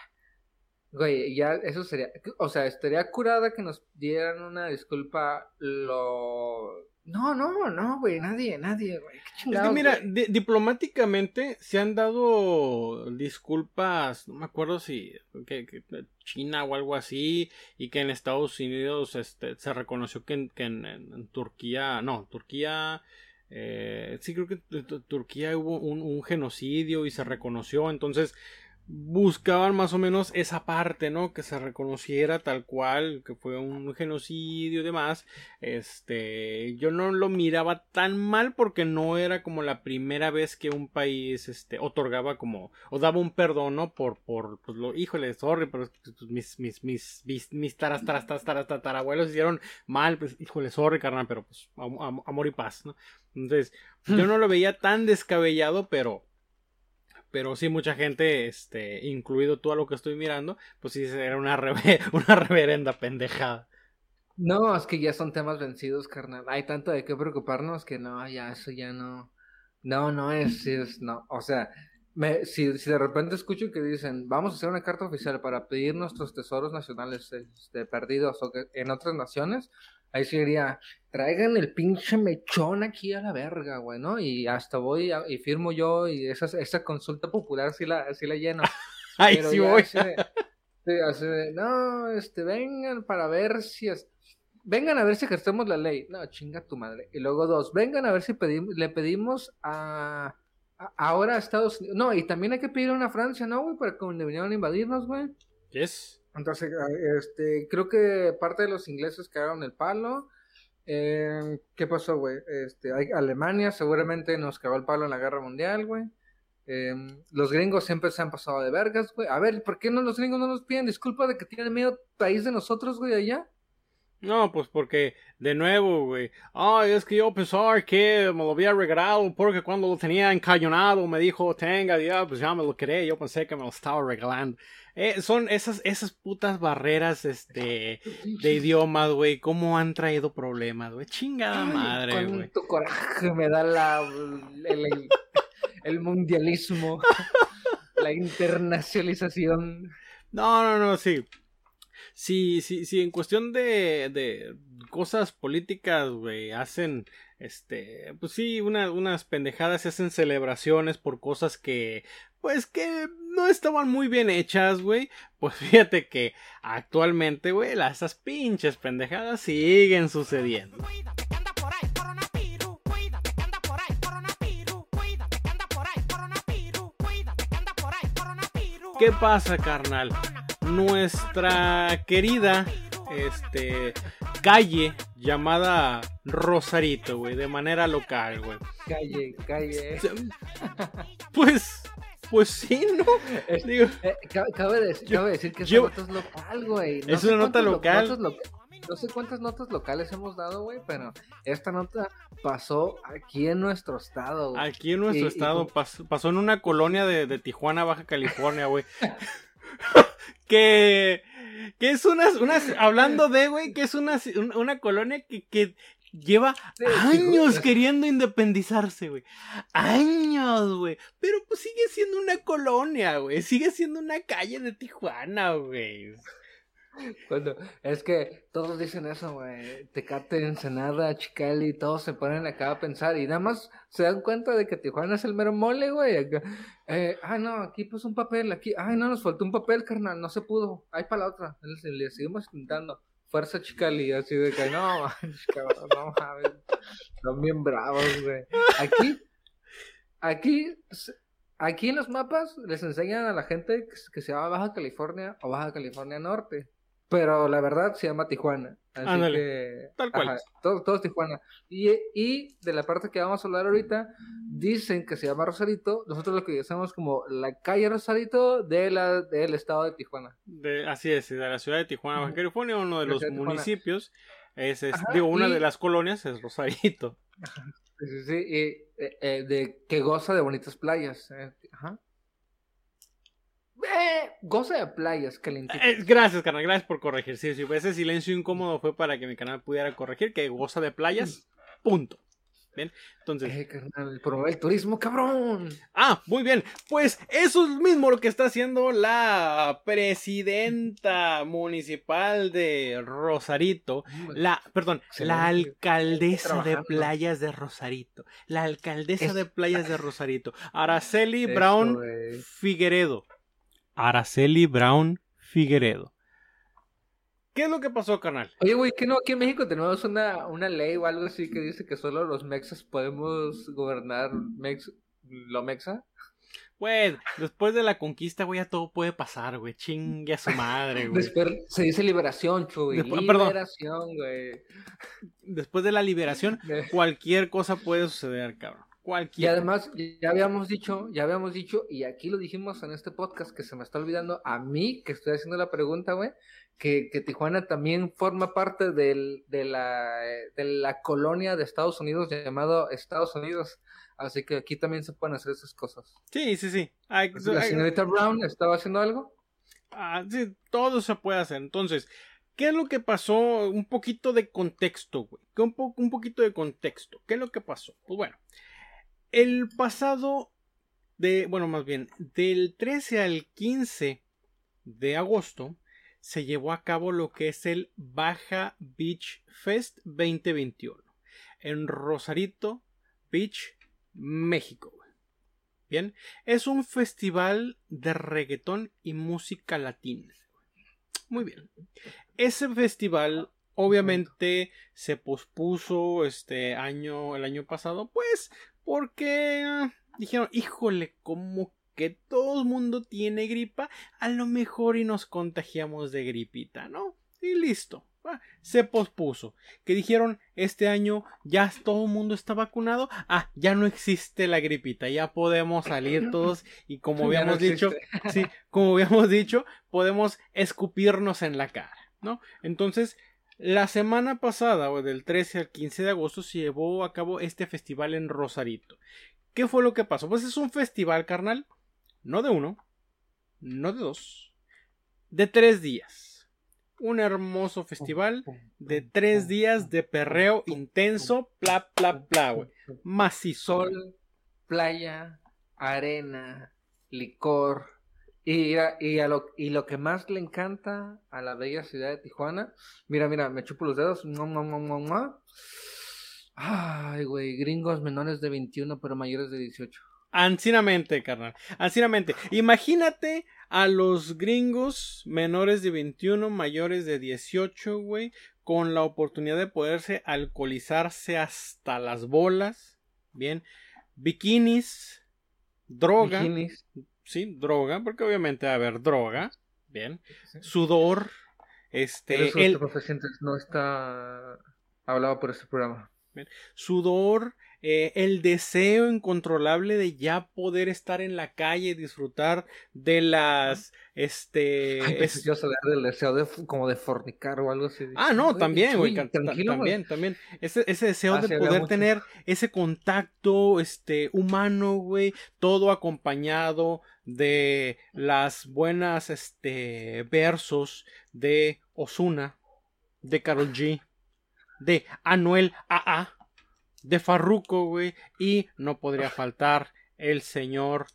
Güey, ya eso sería. O sea, estaría curada que nos dieran una disculpa. Lo. No, no, no, güey. Nadie, nadie, güey. Es que mira, di- diplomáticamente se han dado disculpas, no me acuerdo si que, que China o algo así, y que en Estados Unidos este, se reconoció que en, que en- Turquía, no, Turquía, eh, sí creo que en Tu- Turquía hubo un, un genocidio y se reconoció, entonces buscaban más o menos esa parte, ¿no? Que se reconociera tal cual, que fue un genocidio y demás. Este, yo no lo miraba tan mal porque no era como la primera vez que un país, este, otorgaba como, o daba un perdón, ¿no? Por, por, pues lo, híjole, sorry, pero pues, mis, mis, mis, mis, mis taras, taras, taras, taras, tatarabuelos hicieron mal, pues, híjole, sorry, carnal, pero pues, am- am- amor y paz, ¿no? Entonces, yo no lo veía tan descabellado, pero, pero sí mucha gente, este, incluido tú a lo que estoy mirando, pues sí era una, reve- una reverenda pendejada. No, es que ya son temas vencidos, carnal. Hay tanto de qué preocuparnos que no, ya eso ya no. No, no es, es no. O sea, me, si, si de repente escucho que dicen, vamos a hacer una carta oficial para pedir nuestros tesoros nacionales este, perdidos en otras naciones, ahí sí diría, traigan el pinche mechón aquí a la verga, güey, ¿no? Y hasta voy a- y firmo yo y esa, esa consulta popular sí la, sí la lleno. Pero sí voy. así de- sí, así de, no, este, vengan para ver si es, vengan a ver si ejercemos la ley. No, chinga tu madre. Y luego dos, vengan a ver si pedimos, le pedimos a, a- ahora a Estados Unidos. No, y también hay que pedir una Francia, ¿no, güey? Para cuando vinieron a invadirnos, güey. Yes. Entonces, a- este, creo que parte de los ingleses cagaron el palo. Eh, ¿Qué pasó, güey? Este, hay- Alemania seguramente nos cagó el palo en la guerra mundial, güey. Eh, los gringos siempre se han pasado de vergas, güey. A ver, ¿por qué no los gringos no nos piden disculpas de que tienen miedo país de nosotros, güey, allá? No, pues porque, de nuevo, güey. Ay, es que yo pensaba que me lo había regalado porque cuando lo tenía encañonado me dijo, tenga, ya, pues ya me lo quería. Yo pensé que me lo estaba regalando. Eh, son esas, esas putas barreras, este, de idiomas, güey. ¿Cómo han traído problemas, güey? Chingada Ay, madre, güey. cuánto coraje me da la, el, el- el mundialismo, la internacionalización. No, no, no, sí. Sí, sí, sí, en cuestión de, de cosas políticas, güey, hacen, este, pues sí, una- unas pendejadas, se hacen celebraciones por cosas que, pues que no estaban muy bien hechas, güey. Pues fíjate que actualmente, güey, las- esas pinches pendejadas siguen sucediendo. ¿Qué pasa, carnal? Nuestra querida, este, calle llamada Rosarito, güey, de manera local, güey. Calle, calle. Pues, pues sí, ¿no? Digo, Eh, ca- cabe, decir, Yo- cabe decir que yo- esa nota es local, güey. Es una nota lo- local. no sé cuántas notas locales hemos dado, güey, pero esta nota pasó aquí en nuestro estado, güey. aquí en nuestro Y- estado pasó en una colonia de, de Tijuana, Baja California, güey. que, que es una, una, hablando de, güey, que es una, un- una colonia que, que lleva años queriendo independizarse, güey. Años, güey. Pero pues sigue siendo una colonia, güey. Sigue siendo una calle de Tijuana, güey. Cuando, es que todos dicen eso, güey. Tecate, Ensenada, Chicali, todos se ponen acá a pensar y nada más se dan cuenta de que Tijuana es el mero mole, güey. Eh, ah, no, aquí pues un papel, aquí, ay, no, nos faltó un papel, carnal, no se pudo. Ahí para la otra. Le, le seguimos intentando. Fuerza Chicali, así de que no, manches, cabrón, no mames. Son bien bravos, güey. Aquí, aquí, aquí en los mapas les enseñan a la gente que, se llama Baja California o Baja California Norte. Pero la verdad se llama Tijuana. Así Ándale, que. tal cual. ajá, todo, todo es Tijuana. Y, y de la parte que vamos a hablar ahorita, dicen que se llama Rosarito. Nosotros lo que decimos como la calle Rosarito de la, del estado de Tijuana. De, así es, de la ciudad de Tijuana, Baja. California, uno de La los de municipios. Es, es- Ajá, digo, una y- de las colonias es Rosarito. Sí, sí, sí, y, eh, eh, de que goza de bonitas playas. eh, Ajá. Eh, goza de playas calientitas. Eh, gracias, carnal, gracias por corregir. Sí, sí, ese silencio incómodo fue para que mi canal pudiera corregir, que goza de playas. Punto. Bien, entonces. Eh, carnal, promover el turismo, cabrón. Ah, muy bien. Pues eso es mismo lo que está haciendo la presidenta municipal de Rosarito. La, perdón, la alcaldesa de playas de Rosarito. La alcaldesa Es- de playas de Rosarito. Araceli Brown. Figueredo. Araceli Brown Figueredo. ¿Qué es lo que pasó, canal? Oye, güey, que no, aquí en México tenemos una, una ley o algo así que dice que solo los mexas podemos gobernar mex, lo mexa. Pues, después de la conquista, güey, ya todo puede pasar, güey. Chingue a su madre, güey. Después se dice liberación, chuy. Después- perdón. Liberación, güey. Después de la liberación, cualquier cosa puede suceder, cabrón. Y Cualquier. además, ya habíamos dicho, ya habíamos dicho, y aquí lo dijimos en este podcast que se me está olvidando a mí, que estoy haciendo la pregunta, güey, que, que Tijuana también forma parte del, de, la, de la colonia de Estados Unidos llamado Estados Unidos. Así que aquí también se pueden hacer esas cosas. Sí, sí, sí. Hay- La hay- señorita Brown estaba haciendo algo. ah, sí, todo se puede hacer. Entonces, ¿qué es lo que pasó? Un poquito de contexto, güey. ¿Qué Un, po- un poquito de contexto. ¿Qué es lo que pasó? Pues bueno, el pasado de, bueno, más bien, del 13 al 15 de agosto se llevó a cabo lo que es el Baja Beach Fest 2021 en Rosarito Beach, México. Bien, es un festival de reggaetón y música latina. Muy bien. Ese festival obviamente se pospuso este año el año pasado, pues porque ah, dijeron, "Híjole, como que todo el mundo tiene gripa, a lo mejor y nos contagiamos de gripita, ¿no?" Y listo. Se pospuso. Que dijeron, este año ya todo el mundo está vacunado. Ah, ya no existe la gripita. Ya podemos salir todos. Y como Ya no habíamos dicho, sí, como habíamos dicho, podemos escupirnos en la cara, ¿no? Entonces, la semana pasada, o del 13 al 15 de agosto, se llevó a cabo este festival en Rosarito. ¿Qué fue lo que pasó? Pues es un festival, carnal, no de uno, no de dos, de tres días. Un hermoso festival de tres días de perreo intenso, bla, bla, bla, güey. Macizo. Sol, playa, arena, licor. Y, a- y, a lo, y lo que más le encanta a la bella ciudad de Tijuana, mira, mira, me chupo los dedos. mua, mua, mua. Ay, güey, gringos menores de 21 pero mayores de 18. Ancinamente, carnal. Ancinamente. Imagínate a los gringos menores de 21, mayores de 18, güey, con la oportunidad de poderse alcoholizarse hasta las bolas. Bien. Bikinis. Droga. Bikinis. Sí, droga, porque obviamente va a haber droga. Bien. Sudor. Este. Eso el- estupefacientes no está hablado por este programa. sudor, eh, el deseo incontrolable de ya poder estar en la calle y disfrutar de las, este, Ay, es- hablar del deseo de como de fornicar o algo así. ah, no, también, güey, tranquilo, también, también, ese, ese deseo Ah, de poder mucho. tener ese contacto, este, humano, güey, todo acompañado de las buenas, este, versos de Osuna, de Karol G, de Anuel AA, de Farruko, güey, y no podría faltar el señor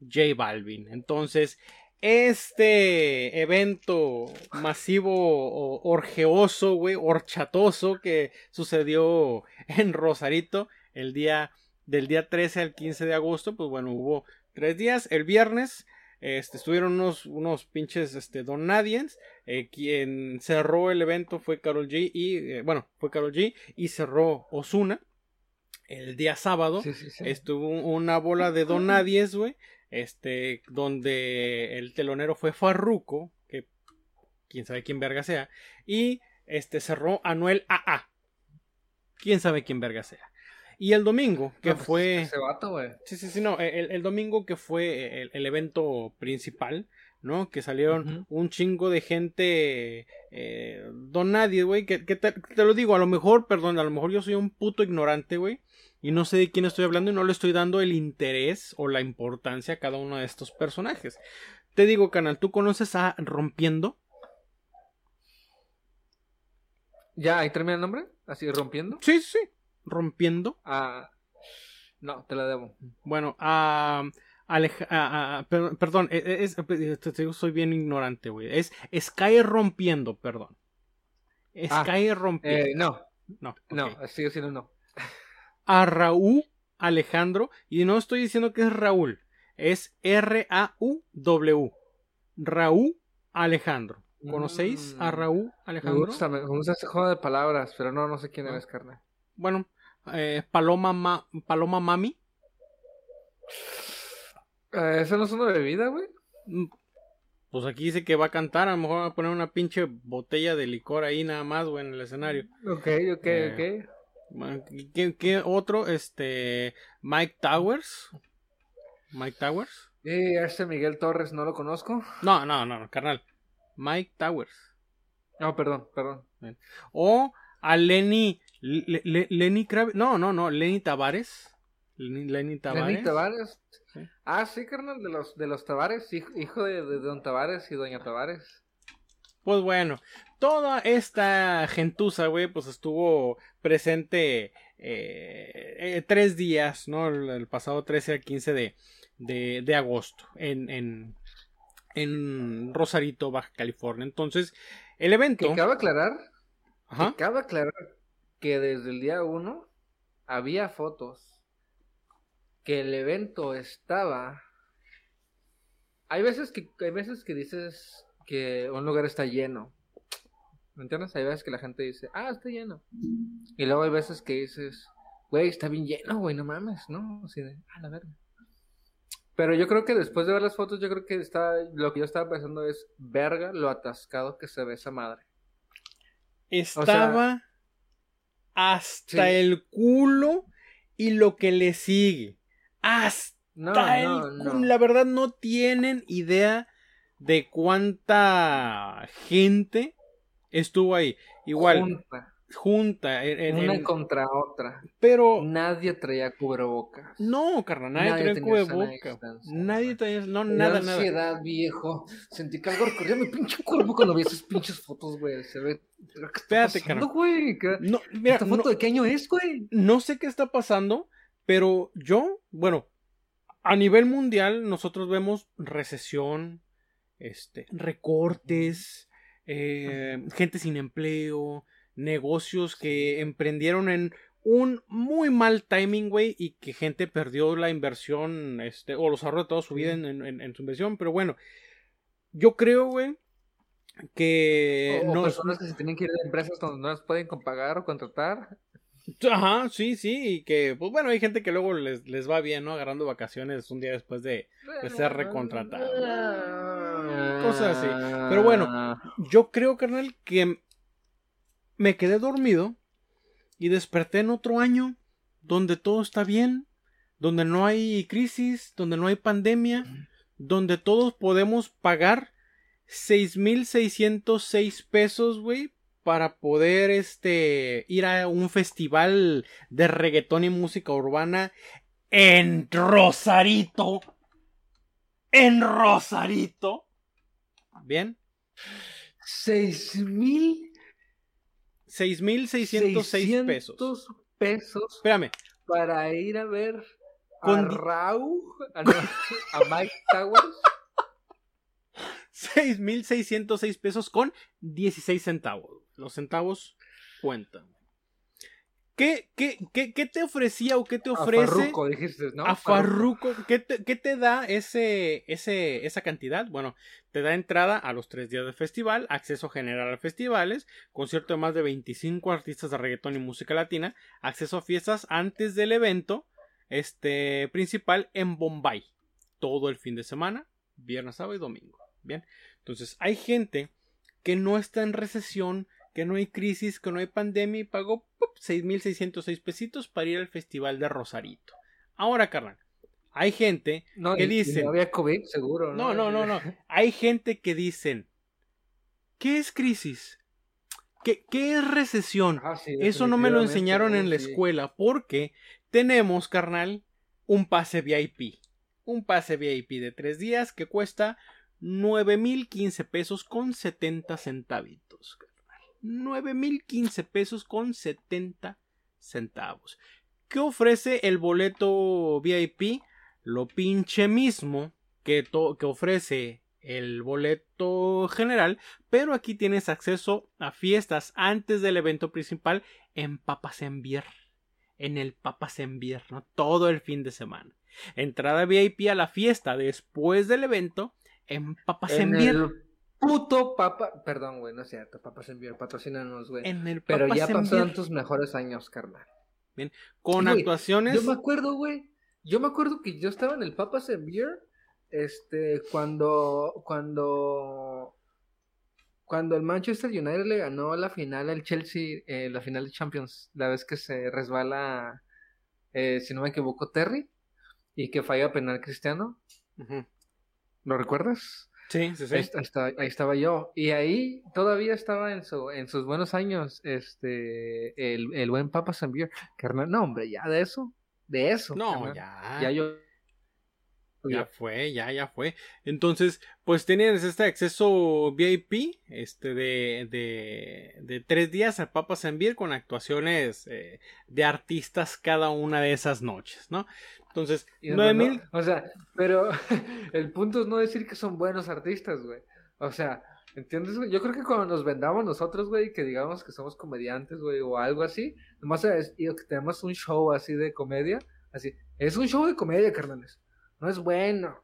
J Balvin. Entonces, este evento masivo, orgeoso, güey, horchatoso que sucedió en Rosarito el día del día 13 al 15 de agosto, pues bueno, hubo tres días. El viernes este, estuvieron unos, unos pinches este, Don Nadiens. eh, quien cerró el evento fue Carol G. Y eh, bueno, fue Carol G. Y cerró Osuna. El día sábado Sí, sí, sí. estuvo una bola de Don Nadies, güey. Este, donde el telonero fue Farruco, que quién sabe quién verga sea. Y este cerró Anuel AA. Quién sabe quién verga sea. Y el domingo, que No, pues, fue. Ese vato, güey. Sí, sí, sí, no. El, el domingo que fue el, el evento principal, ¿no? Que salieron un chingo de gente. Eh, don Nadie, güey. Que, que te, te lo digo, a lo mejor, perdón, a lo mejor yo soy un puto ignorante, güey. Y no sé de quién estoy hablando y no le estoy dando el interés o la importancia a cada uno de estos personajes. Te digo, canal, ¿tú conoces a Rompiendo? ¿Ya ahí termina el nombre? ¿Así rompiendo? Sí, sí. Rompiendo. Ah, no, te la debo. Bueno, a. Aleja- a- a- per- perdón, e- e- es, te- digo, soy bien ignorante, güey. Es Sky rompiendo, perdón. Ah, Sky rompiendo. Eh, no, no, no, ok. sigue siendo no. A Raúl Alejandro. Y no estoy diciendo que es Raúl. Es R-A-U-W. Raúl Alejandro. ¿Conocéis a Mm. Raúl Me Alejandro? gusta, me gusta este juego de palabras, pero no, no sé quién Ah. eres, carnal. Bueno, eh, Paloma, Ma- Paloma Mami. Eh, ¿Eso no es una bebida, güey? Mm, Pues aquí dice que va a cantar. A lo mejor va a poner una pinche botella de licor ahí nada más, güey, en el escenario. Ok, ok, Eh, ok. ¿Qué, qué otro? Este. Mike Towers. Mike Towers. Y este Miguel Torres no lo conozco. No, no, no, no, carnal. Mike Towers. No, perdón, perdón. O a Lenny. Le- Le- Lenny Kravitz. No, no, no. Lenny Tavares. Lenny, Lenny Tavares. Lenny Tavares. Sí. Ah, sí, carnal, de los, de los Tavares, hijo, hijo de, de Don Tavares y Doña Tavares. Pues bueno, toda esta gentuza, güey, pues estuvo presente eh, eh, tres días, ¿no? El, el pasado 13 al 15 de, de, de agosto en, en, en Rosarito, Baja California. Entonces, el evento... Que cabe aclarar, Ajá. que cabe aclarar que desde el día uno había fotos que el evento estaba. Hay veces que hay veces que dices que un lugar está lleno. ¿Me entiendes? Hay veces que la gente dice, ah, está lleno. Y luego hay veces que dices, güey, está bien lleno, güey, no mames, ¿no? Así de, ah, la verga. Pero yo creo que después de ver las fotos, yo creo que está, lo que yo estaba pensando es, verga, lo atascado que se ve esa madre. Estaba hasta Sí. el culo y lo que le sigue. Hasta No, Está no, el no. cu- La verdad no tienen idea de cuánta gente estuvo ahí. Igual, Junta, junta. en- en- una en- contra otra. Pero Nadie traía cubrebocas. no, carnal, nadie, Nadie trae tenía sana cubreboca. distancia. Nadie traía, no, nada, da nada. ansiedad, viejo. Sentí que algo recorría mi pinche cuerpo cuando vi esas pinches fotos, güey. Se ve. ¿Qué está Espérate, carnal. güey? ¿Qué- No, mira, ¿Esta no, foto de qué año es, güey? no sé qué está pasando, pero yo, bueno, a nivel mundial nosotros vemos recesión, este, recortes, eh, gente sin empleo, negocios que emprendieron en un muy mal timing, güey, y que gente perdió la inversión, este, o los ahorros de toda su vida en, en- en su inversión, pero bueno, yo creo, güey, que o, no, personas que se tienen que ir de empresas donde no las pueden pagar o contratar. Ajá, sí, sí, y que, pues bueno, hay gente que luego les, les va bien, ¿no? Agarrando vacaciones un día después de... De ser recontratado. Cosas así. Pero bueno. Yo creo, carnal, que me quedé dormido y desperté en otro año donde todo está bien, donde no hay crisis, donde no hay pandemia, donde todos podemos pagar 6,606 pesos, güey, para poder, este, ir a un festival de reggaetón y música urbana en Rosarito. En Rosarito. Bien. Seis mil 6,606 pesos. pesos Espérame. para ir a ver Con a Raúl, a, no, a Mike Towers. 6,606 pesos con 16 centavos. Los centavos cuentan. ¿Qué, qué, qué, qué te ofrecía o qué te A ofrece Farruko, dijiste, ¿no? a Farruko? ¿Qué te, qué te da ese, ese, esa cantidad? Bueno, te da entrada a los tres días del festival, acceso general a festivales, concierto de más de 25 artistas de reggaetón y música latina, acceso a fiestas antes del evento este, principal en Bombay. Todo el fin de semana, viernes, sábado y domingo. Bien, entonces hay gente que no está en recesión, que no hay crisis, que no hay pandemia y pagó ¡pup! 6.606 pesitos para ir al festival de Rosarito. Ahora, carnal, hay gente No, ¿Qué y- y dicen? No había COVID, seguro. no, no, no, no. Hay gente que dicen, ¿qué es crisis? ¿Qué, qué es recesión? Ah, sí, Eso no me lo enseñaron en la escuela porque tenemos, carnal, un pase VIP. Un pase VIP de tres días que cuesta 9.015 pesos con 70 centavitos. Carnal. 9.015 pesos con 70 centavos. ¿Qué ofrece el boleto VIP? Lo pinche mismo que, que ofrece el boleto general, pero aquí tienes acceso a fiestas antes del evento principal en Papas en el Papas en Bier, ¿no? Todo el fin de semana. Entrada VIP a la fiesta después del evento en Papas en, el puto papa. Perdón, güey, no es cierto. Papas en Bier, patrocínanos, güey. En el Pero ya pasaron tus mejores años, carnal. con Güey, actuaciones. Yo me acuerdo, güey. Yo me acuerdo que yo estaba en el Papas en Beer. Este, cuando. Cuando. Cuando el Manchester United le ganó la final al Chelsea, eh, la final de Champions, la vez que se resbala, eh, si no me equivoco, Terry, y que falla penal Cristiano. ¿lo recuerdas? Sí, sí, sí. Ahí, estaba, ahí estaba yo. Y ahí todavía estaba en, su, en sus buenos años este el, el buen Papa Beer. Carnal, no, hombre, ya de eso. De eso. No, carnal. ya. Ya yo. Ya fue, ya, ya fue. Entonces, pues tienes este acceso VIP, este de, de, de tres días al Papas en Beer con actuaciones eh, de artistas cada una de esas noches, ¿no? Entonces, nueve no, mil, O sea, pero el punto es no decir que son buenos artistas, güey. O sea, ¿entiendes? Yo creo que cuando nos vendamos nosotros, güey, que digamos que somos comediantes, güey, o algo así, nomás es y que tenemos un show así de comedia, así, es un show de comedia, carnales. No es bueno.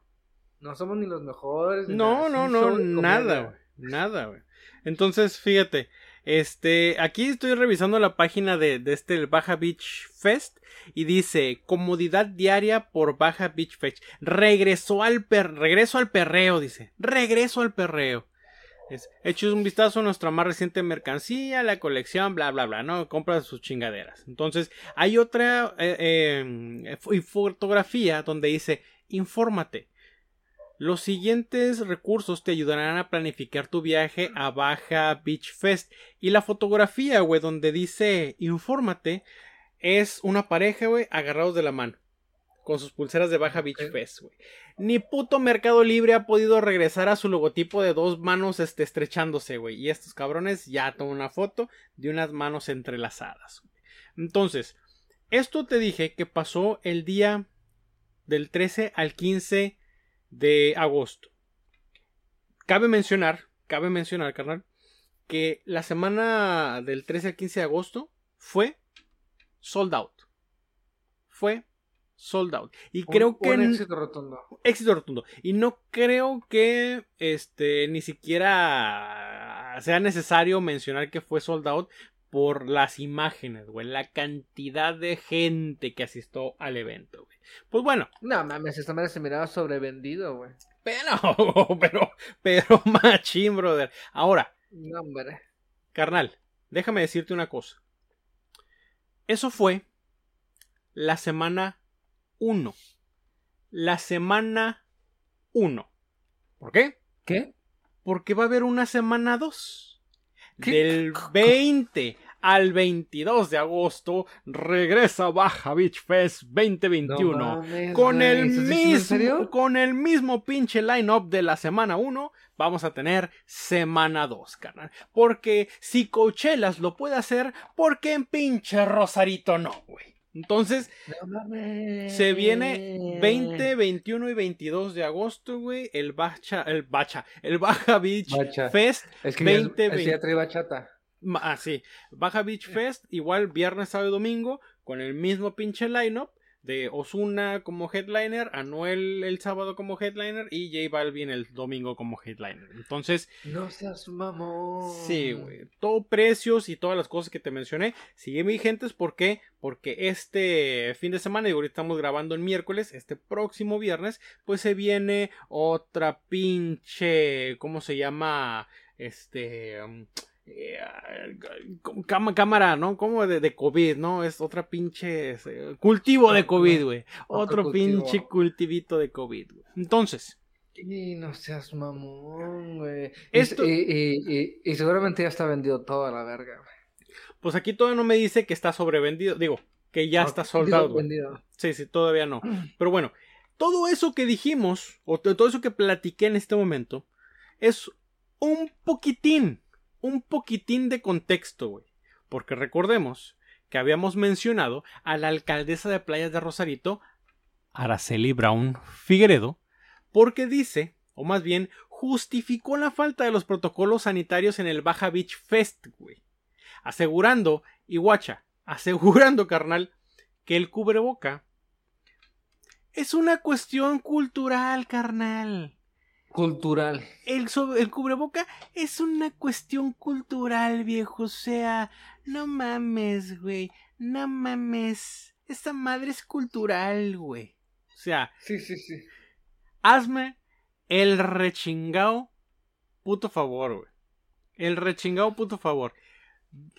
No somos ni los mejores. No, no, no, nada, güey. Nada, güey. Entonces, fíjate, este, aquí estoy revisando la página de, de este el Baja Beach Fest y dice comodidad diaria por Baja Beach Fest. Regresó al per, regreso al perreo, dice. Regreso al perreo. Es, eches un vistazo a nuestra más reciente mercancía, la colección, bla, bla, bla, ¿no? Compra sus chingaderas. Entonces, hay otra eh, eh, fo- fotografía donde dice, infórmate. Los siguientes recursos te ayudarán a planificar tu viaje a Baja Beach Fest. Y la fotografía, güey, donde dice infórmate, es una pareja, güey, agarrados de la mano. Con sus pulseras de Baja Beach. Fest, güey. Ni puto Mercado Libre ha podido regresar a su logotipo de dos manos este, estrechándose, güey. Y estos cabrones ya toman una foto de unas manos entrelazadas. Entonces, esto te dije que pasó el día del 13 al 15 de agosto. Cabe mencionar, cabe mencionar, carnal, que la semana del 13 al 15 de agosto fue sold out. Fue sold out. Y Un- creo que Un éxito rotundo. éxito rotundo. Y no creo que este ni siquiera sea necesario mencionar que fue sold out por las imágenes, güey, la cantidad de gente que asistió al evento, güey. Pues bueno, No mames, esta madre se miraba sobrevendido, güey. pero, pero, pero machín, brother. Ahora, No, hombre. carnal, déjame decirte una cosa. Eso fue la semana 1. La semana 1. ¿Por qué? ¿Qué? Porque va a haber una semana 2. ¿Qué? Del 20 al 22 de agosto regresa Baja Beach Fest 2021. No mames, con el mismo con el mismo pinche line-up de la semana 1, vamos a tener semana 2, carnal. Porque si Coachelas lo puede hacer, ¿por qué en pinche Rosarito no, güey? Entonces, No se viene 20, 21 y 22 de agosto, güey, el Bacha, el Bacha, el Baja Beach Bacha. Fest Es que 20, ya, es que 20. ya trae bachata. Ma- Ah, sí. Baja Beach Fest, igual viernes, sábado y domingo, con el mismo pinche lineup de Osuna como headliner, Anuel el sábado como headliner y J Balvin el domingo como headliner. Entonces, No seas mamón. sí, güey. Todo precios y todas las cosas que te mencioné siguen vigentes. ¿Por qué? Porque este fin de semana, y ahorita estamos grabando el miércoles, este próximo viernes, pues se viene otra pinche. ¿Cómo se llama? Este. Eh, cámara, ¿no? Como de, de COVID, ¿no? Es otra pinche eh, cultivo de COVID, güey. Otro Otro cultivo. pinche cultivito de COVID, güey. Entonces, Y no seas mamón, güey. Esto- Y, y, y, y seguramente ya está vendido todo a la verga, güey. pues aquí todavía no me dice que está sobrevendido. Digo, que ya está soldado. Sí, sí, todavía no. Pero bueno, todo eso que dijimos, o todo eso que platiqué en este momento, es un poquitín, un poquitín de contexto, güey. Porque recordemos que habíamos mencionado a la alcaldesa de Playas de Rosarito, Araceli Brown Figueredo, porque dice, o más bien, justificó la falta de los protocolos sanitarios en el Baja Beach Fest, güey. Asegurando, y guacha, asegurando, carnal, que el cubreboca es una cuestión cultural, carnal. Cultural. El, so- el cubreboca es una cuestión cultural, viejo. O sea, no mames, güey. No mames. Esta madre es cultural, güey. O sea, Sí, sí, sí. hazme el rechingao puto favor, güey. El rechingao puto favor.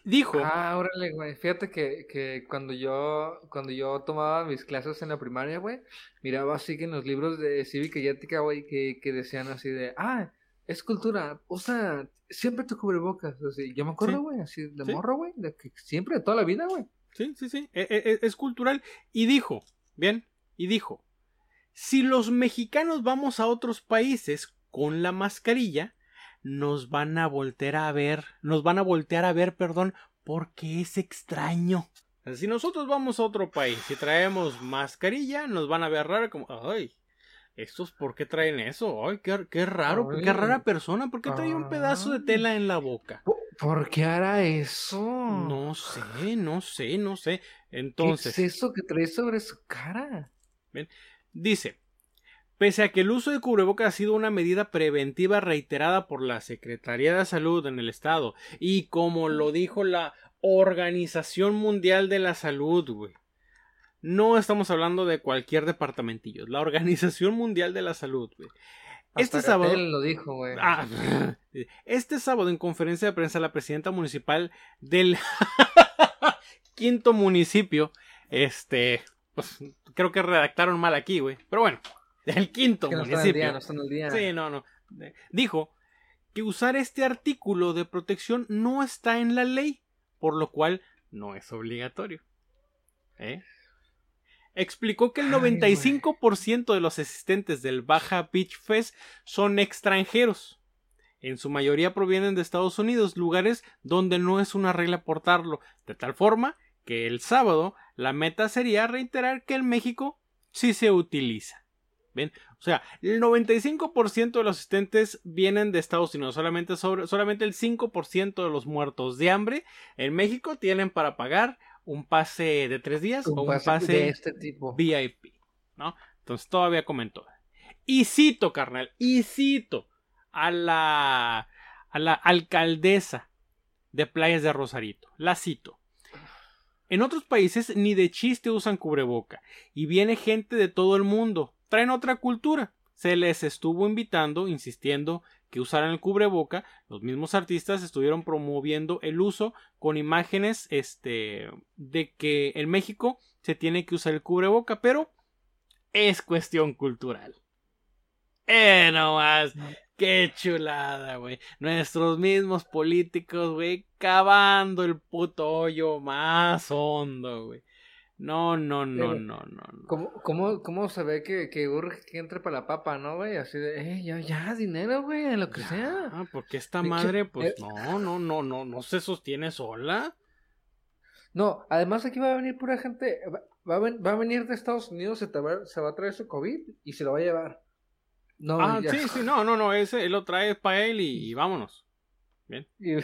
Dijo. Ah, órale, güey. Fíjate que, que cuando yo cuando yo tomaba mis clases en la primaria, güey, miraba así que en los libros de cívica y ética, güey, que, que decían así de, ah, es cultura, usa siempre tu cubrebocas. Así, yo me acuerdo, Sí. güey, así de Sí. morro, güey, de que siempre, toda la vida, güey. Sí, sí, sí. e- e- Es, cultural. Y dijo, bien, y dijo, si los mexicanos vamos a otros países con la mascarilla, nos van a voltear a ver, nos van a voltear a ver, perdón, porque es extraño. Si nosotros vamos a otro país y traemos mascarilla, nos van a ver raro como, ay, ¿estos por qué traen eso? Ay, qué, qué raro, Ay. qué rara persona, ¿por qué trae un pedazo de tela en la boca? ¿Por, qué hará eso? No sé, no sé, no sé. ¿Qué Entonces, es eso que trae sobre su cara? Dice, pese a que el uso de cubrebocas ha sido una medida preventiva reiterada por la Secretaría de Salud en el Estado y como lo dijo la Organización Mundial de la Salud, güey. No estamos hablando de cualquier departamentillo, la Organización Mundial de la Salud, güey. Este Hasta sábado- lo dijo, güey. Ah, este sábado en conferencia de prensa la presidenta municipal del quinto municipio, este, pues creo que redactaron mal aquí, güey, pero bueno, del quinto que no están municipio. día, no están día. Sí, no, no. Dijo que usar este artículo de protección no está en la ley, por lo cual no es obligatorio. ¿Eh? Explicó que el Ay, güey. 95% de los asistentes del Baja Beach Fest son extranjeros. En su mayoría provienen de Estados Unidos, lugares donde no es una regla portarlo, de tal forma que el sábado la meta sería reiterar que en México sí se utiliza. ¿Ven? O sea, el 95% de los asistentes vienen de Estados Unidos, solamente, sobre, solamente el 5% de los muertos de hambre en México tienen para pagar un pase de tres días Un o un pase pase de este tipo. VIP, ¿no? Entonces todavía comentó. Y cito, carnal, y cito a la, a la alcaldesa de Playas de Rosarito. La cito. En otros países ni de chiste usan cubreboca y viene gente de todo el mundo. Traen otra cultura. Se les estuvo invitando, insistiendo que usaran el cubreboca. Los mismos artistas estuvieron promoviendo el uso con imágenes este de que en México se tiene que usar el cubreboca, pero es cuestión cultural. Eh, no más. Qué chulada, güey. Nuestros mismos políticos, güey, cavando el puto hoyo más hondo, güey. No, no, no, Pero- no, no, no. ¿Cómo, cómo, cómo se ve que, que urge que entre para la papa, no, güey? Así de, eh, ya, ya, dinero, güey, en lo que sea. Ah, porque esta madre, pues eh. no, no, no, no, no se sostiene sola. No, además aquí va a venir pura gente, va, a, va a venir de Estados Unidos, se, te va, se va a traer su COVID y se lo va a llevar. No, ah, ya. sí, sí, no, no, no, ese él lo trae para él y, y vámonos. Y-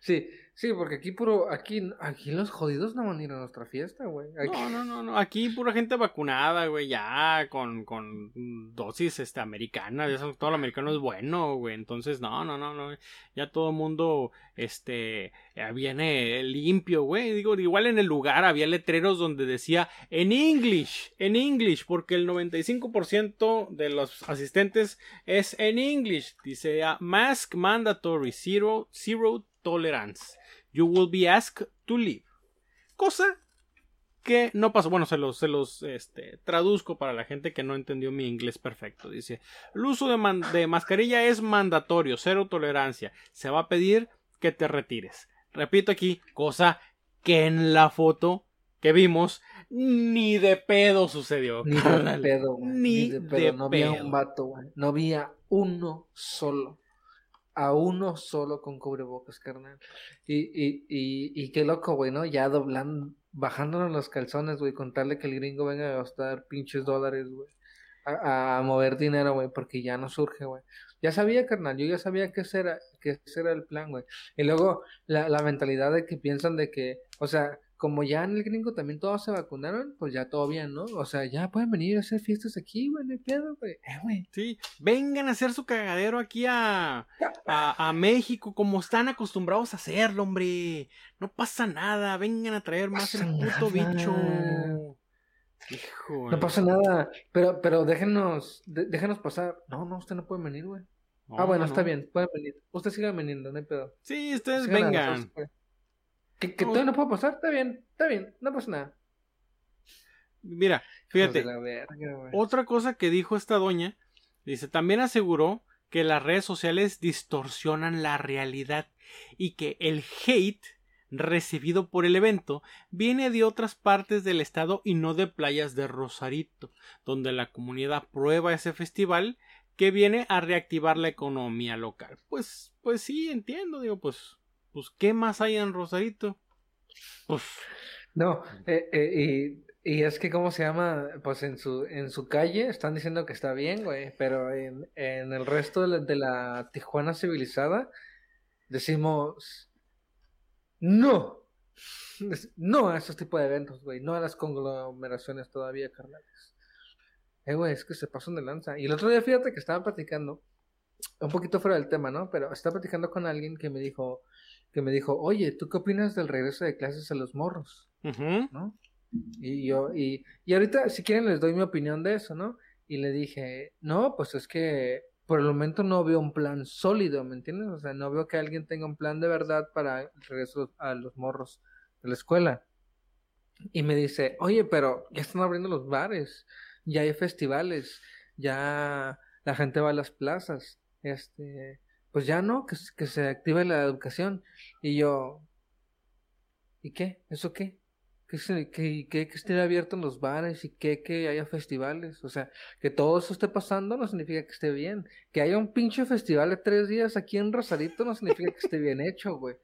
sí, sí, porque aquí puro, aquí, aquí los jodidos no van a ir a nuestra fiesta, güey. No, no, no, no. Aquí pura gente vacunada, güey, ya con, con dosis este, americanas. Ya todo lo americano es bueno, güey. Entonces, no, no, no, no. Ya todo el mundo, este, ya viene limpio, güey. Digo, igual en el lugar había letreros donde decía en English, en English, porque el 95% de los asistentes es en English. Dice, ah, mask mandatory, zero, zero tolerance. You will be asked to leave. Cosa que no pasó. Bueno, se los, se los este, traduzco para la gente que no entendió mi inglés perfecto. Dice, el uso de, man- de mascarilla es mandatorio, cero tolerancia. Se va a pedir que te retires. Repito aquí, cosa que en la foto que vimos ni de pedo sucedió. Ni de pedo, güey. Ni Ni de pedo. No había un vato, güey. No había uno solo. A uno solo con cubrebocas, carnal. Y, y, y, y qué loco, güey, ¿no? Ya doblando, bajándonos los calzones, güey, contarle que el gringo venga a gastar pinches dólares, güey. A, mover dinero, güey, porque ya no surge, güey. Ya sabía, carnal, yo ya sabía que ese era, que ese era el plan, güey. Y luego la, la mentalidad de que piensan de que, o sea, como ya en el gringo también todos se vacunaron, pues ya todo bien, ¿no? O sea, ya pueden venir a hacer fiestas aquí, güey, no hay pedo, güey. Eh, güey. Sí, vengan a hacer su cagadero aquí a, a, a México como están acostumbrados a hacerlo, hombre. No pasa nada, vengan a traer más el puto nada. bicho. Hijo. No pasa nada, pero, pero déjenos, de- déjenos pasar. No, no, usted no puede venir, güey. ah, No, bueno, no. está bien, pueden venir. Usted siga viniendo, no hay pedo. Sí, ustedes Sigan vengan. Que, que No. todavía no puedo pasar, está bien, está bien, no pasa nada. Mira, fíjate, verga, otra cosa que dijo esta doña, dice, también aseguró que las redes sociales distorsionan la realidad y que el hate recibido por el evento viene de otras partes del estado y no de playas de Rosarito, donde la comunidad aprueba ese festival que viene a reactivar la economía local. Pues, pues sí, entiendo, digo, pues, pues, ¿qué más hay en Rosarito? Pues, No, eh, eh, y, y es que, ¿cómo se llama? Pues en su, en su calle están diciendo que está bien, güey, pero en, en el resto de la, de la Tijuana civilizada decimos no, no a esos tipos de eventos, güey, no a las conglomeraciones todavía, carnales. Eh, güey, es que se pasan de lanza. Y el otro día, fíjate que estaba platicando, un poquito fuera del tema, ¿no? Pero estaba platicando con alguien que me dijo, que me dijo, oye, ¿tú qué opinas del regreso de clases a los morros? ¿no? Y yo, y, y ahorita, si quieren, les doy mi opinión de eso, ¿no? Y le dije, no, pues es que por el momento no veo un plan sólido, ¿me entiendes? O sea, no veo que alguien tenga un plan de verdad para el regreso a los morros de la escuela. Y me dice, oye, pero ya están abriendo los bares, ya hay festivales, ya la gente va a las plazas, este, pues ya no, que, se active la educación. Y yo, ¿y qué? ¿Eso qué? Que, se- que, que, que esté abierto en los bares y que, que haya festivales. O sea, que todo eso esté pasando no significa que esté bien. Que haya un pinche festival de tres días aquí en Rosarito no significa que esté bien hecho, güey.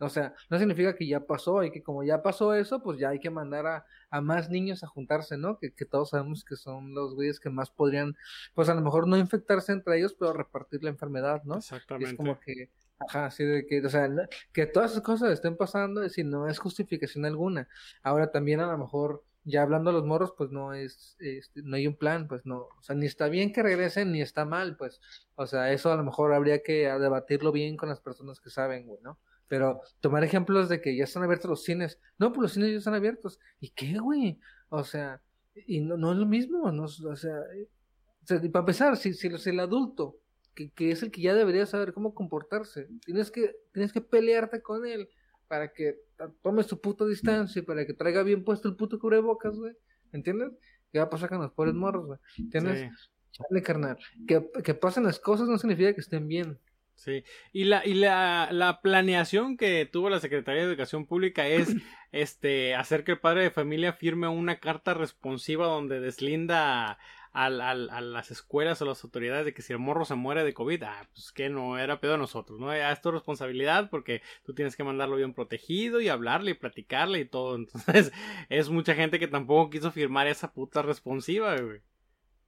O sea, no significa que ya pasó y que como ya pasó eso, pues ya hay que mandar a, a más niños a juntarse, ¿no? Que, que todos sabemos que son los güeyes que más podrían, pues a lo mejor no infectarse entre ellos, pero repartir la enfermedad, ¿no? Y Exactamente. es como que, ajá, así de que, o sea, que todas esas cosas estén pasando, decir, no es justificación alguna. Ahora también a lo mejor, ya hablando de los morros, pues no es, este, no hay un plan, pues no, o sea, ni está bien que regresen, ni está mal, pues, o sea, eso a lo mejor habría que debatirlo bien con las personas que saben, güey, ¿no? Pero tomar ejemplos de que ya están abiertos los cines, no, pues los cines ya están abiertos, ¿y qué, güey? O sea, y no, no es lo mismo, no, o sea, o sea, y para empezar, si, si, si el adulto que, que es el que ya debería saber cómo comportarse. Tienes que, tienes que pelearte con él para que tome su puta distancia y para que traiga bien puesto el puto cubrebocas, güey. ¿Entiendes? ¿Qué va a pasar con los pobres morros, güey? ¿Entiendes? Sí. Chale, carnal. Que, que pasen las cosas no significa que estén bien. Sí, y la, y la, la planeación que tuvo la Secretaría de Educación Pública es este hacer que el padre de familia firme una carta responsiva donde deslinda al, al- a las escuelas o las autoridades de que si el morro se muere de COVID, ah, pues que no era pedo de nosotros, ¿no? Ya es tu responsabilidad porque tú tienes que mandarlo bien protegido y hablarle y platicarle y todo. Entonces, es mucha gente que tampoco quiso firmar esa puta responsiva, güey.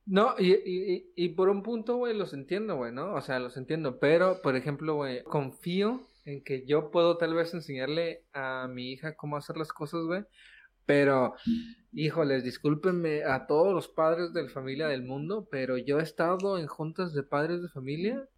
No, y, y, y, por un punto, güey, los entiendo, güey, ¿no? O sea, los entiendo. Pero, por ejemplo, güey, confío en que yo puedo tal vez enseñarle a mi hija cómo hacer las cosas, güey. Pero, híjoles, discúlpenme a todos los padres de familia del mundo, pero yo he estado en juntas de padres de familia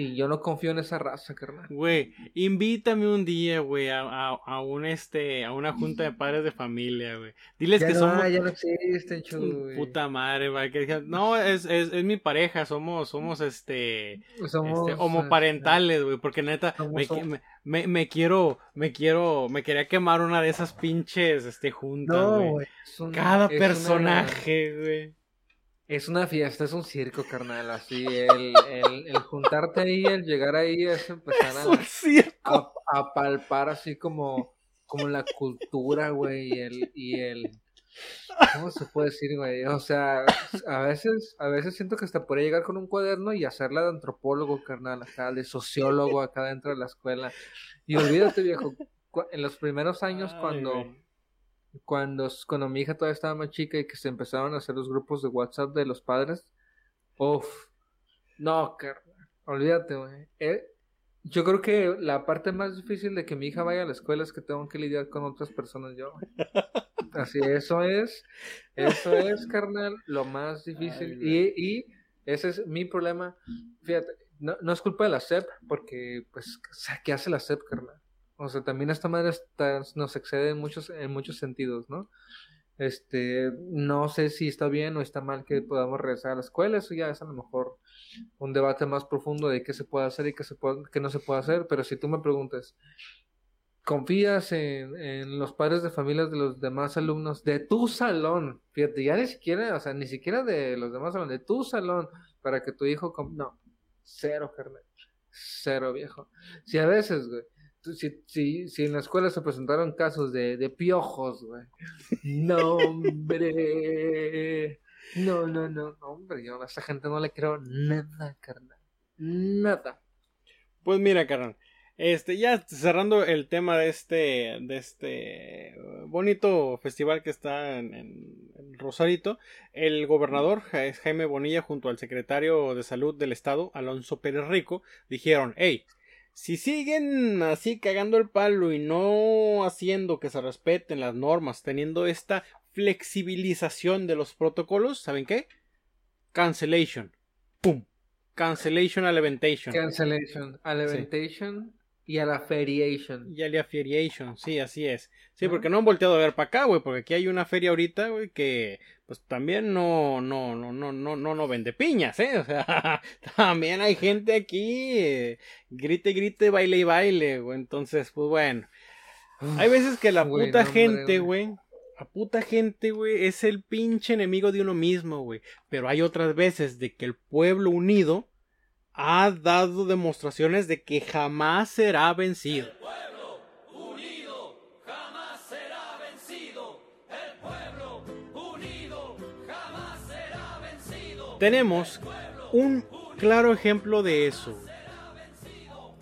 y yo no confío en esa raza, carnal. Güey, invítame un día, güey, a, a, a un este, a una junta de padres de familia, güey. Diles Ya que no, somos ya no existen, chuy. puta madre, güey. Que no, es, es, es mi pareja, somos, somos este, Somos, este, homoparentales, güey, porque neta, me, me, me, me quiero, me quiero, me quería quemar una de esas pinches, este, juntas, No, güey. un- Cada personaje, güey. Es una fiesta, es un circo, carnal. Así, el, el, el juntarte ahí, el llegar ahí, es empezar Es a, a, a palpar así como, como la cultura, güey, y el, y el, ¿Cómo se puede decir, güey? O sea, a veces, a veces siento que hasta podría llegar con un cuaderno y hacerla de antropólogo, carnal, acá, de sociólogo acá dentro de la escuela. Y olvídate, viejo, en los primeros años Ay, cuando, güey. Cuando, cuando mi hija todavía estaba más chica y que se empezaron a hacer los grupos de WhatsApp de los padres, uff, no, carnal, olvídate, güey. Eh, yo creo que la parte más difícil de que mi hija vaya a la escuela es que tengo que lidiar con otras personas yo. Así, eso es, eso es, carnal, lo más difícil. Ay, y, y ese es mi problema. Fíjate, no, no es culpa de la SEP, porque, pues, ¿qué hace la SEP, carnal? O sea, también esta madre nos excede en muchos, en muchos sentidos, ¿no? Este, no sé si está bien o está mal que podamos regresar a la escuela, eso ya es a lo mejor un debate más profundo de qué se puede hacer y qué, se puede, qué no se puede hacer, pero si tú me preguntas, ¿confías en, los padres de familias de los demás alumnos de tu salón? Fíjate, ya ni siquiera, o sea, ni siquiera de los demás salones, de tu salón, para que tu hijo, no, cero, carnal, cero, viejo. Si a veces, güey, si, en la escuela se presentaron casos de, piojos, güey, no, hombre, no, no, no, hombre, yo a esa gente no le creo nada, carnal, nada. Pues mira, carnal. Este, ya cerrando el tema de este, de este bonito festival que está en, en- Rosarito, el gobernador Ja- Jaime Bonilla junto al secretario de salud del estado, Alonso Pérez Rico, dijeron, hey, si siguen así cagando el palo y no haciendo que se respeten las normas, teniendo esta flexibilización de los protocolos, ¿saben qué? Cancellation. ¡Pum! Cancellation a Leventation. Cancellation, a Leventation y a la Feriation. Y a la Feriation, sí, así es. Sí, porque no han volteado a ver para acá, güey, porque aquí hay una feria ahorita, güey, que pues también no, no, no, no, no, no, no vende piñas, ¿eh? O sea, también hay gente aquí, eh, grite, grite, baile y baile, güey. Entonces, pues bueno. Hay veces que la Güey, puta no, gente, güey. güey, la puta gente, güey, es el pinche enemigo de uno mismo, güey. Pero hay otras veces de que el pueblo unido ha dado demostraciones de que jamás será vencido. Tenemos un claro ejemplo de eso.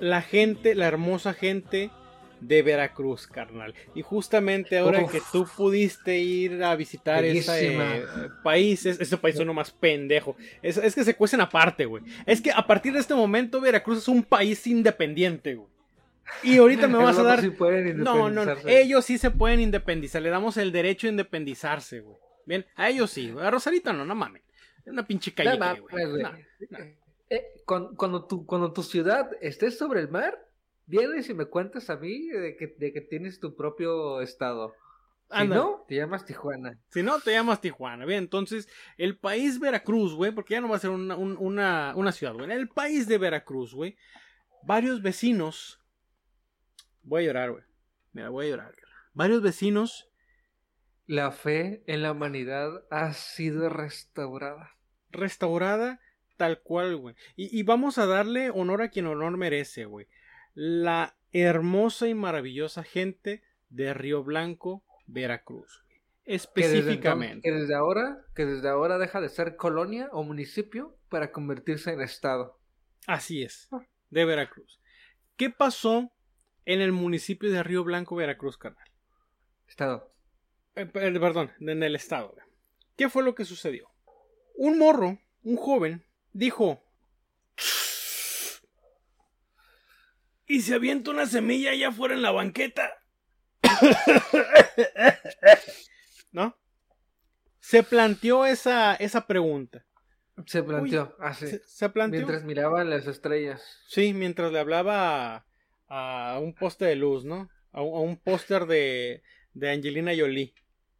La gente, la hermosa gente de Veracruz, carnal. Y justamente ahora Uf. que tú pudiste ir a visitar ese eh, país, es- ese país suena más pendejo. Es, es que se cuecen aparte, güey. Es que a partir de este momento Veracruz es un país independiente, güey. Y ahorita me vas a dar... sí pueden No, no. Ellos sí se pueden independizar. Le damos el derecho a independizarse, güey. Bien, a ellos sí. güey. A Rosarito no, no mames. Es una pinche calle, No mames, güey. güey. No, no. Eh, cuando, cuando, tu, cuando tu ciudad esté sobre el mar, vienes y me cuentas a mí de que, de que tienes tu propio estado. Si no, te llamas Tijuana. Si no, te llamas Tijuana. Bien, entonces, el país Veracruz, güey, porque ya no va a ser una, un- una, una ciudad, güey. El país de Veracruz, güey, varios vecinos. Voy a llorar, güey. Mira, voy a llorar. Varios vecinos La fe en la humanidad ha sido restaurada. restaurada tal cual, güey. Y, y vamos a darle honor a quien honor merece, güey. La hermosa y maravillosa gente de Río Blanco, Veracruz. Que desde, Específicamente. que desde ahora, que desde ahora deja de ser colonia o municipio para convertirse en estado. Así es, de Veracruz. ¿Qué pasó en el municipio de Río Blanco, Veracruz, carnal? Estado. Eh, per- perdón, en el estado. ¿Qué fue lo que sucedió? Un morro, un joven, dijo... ¿Y se avienta una semilla allá afuera en la banqueta? ¿No? Se planteó esa, esa pregunta. Se planteó así. Se, se planteó. Mientras miraban las estrellas. Sí, mientras le hablaba a, a un poste de luz, ¿no? A, un- a un póster de, de Angelina Jolie.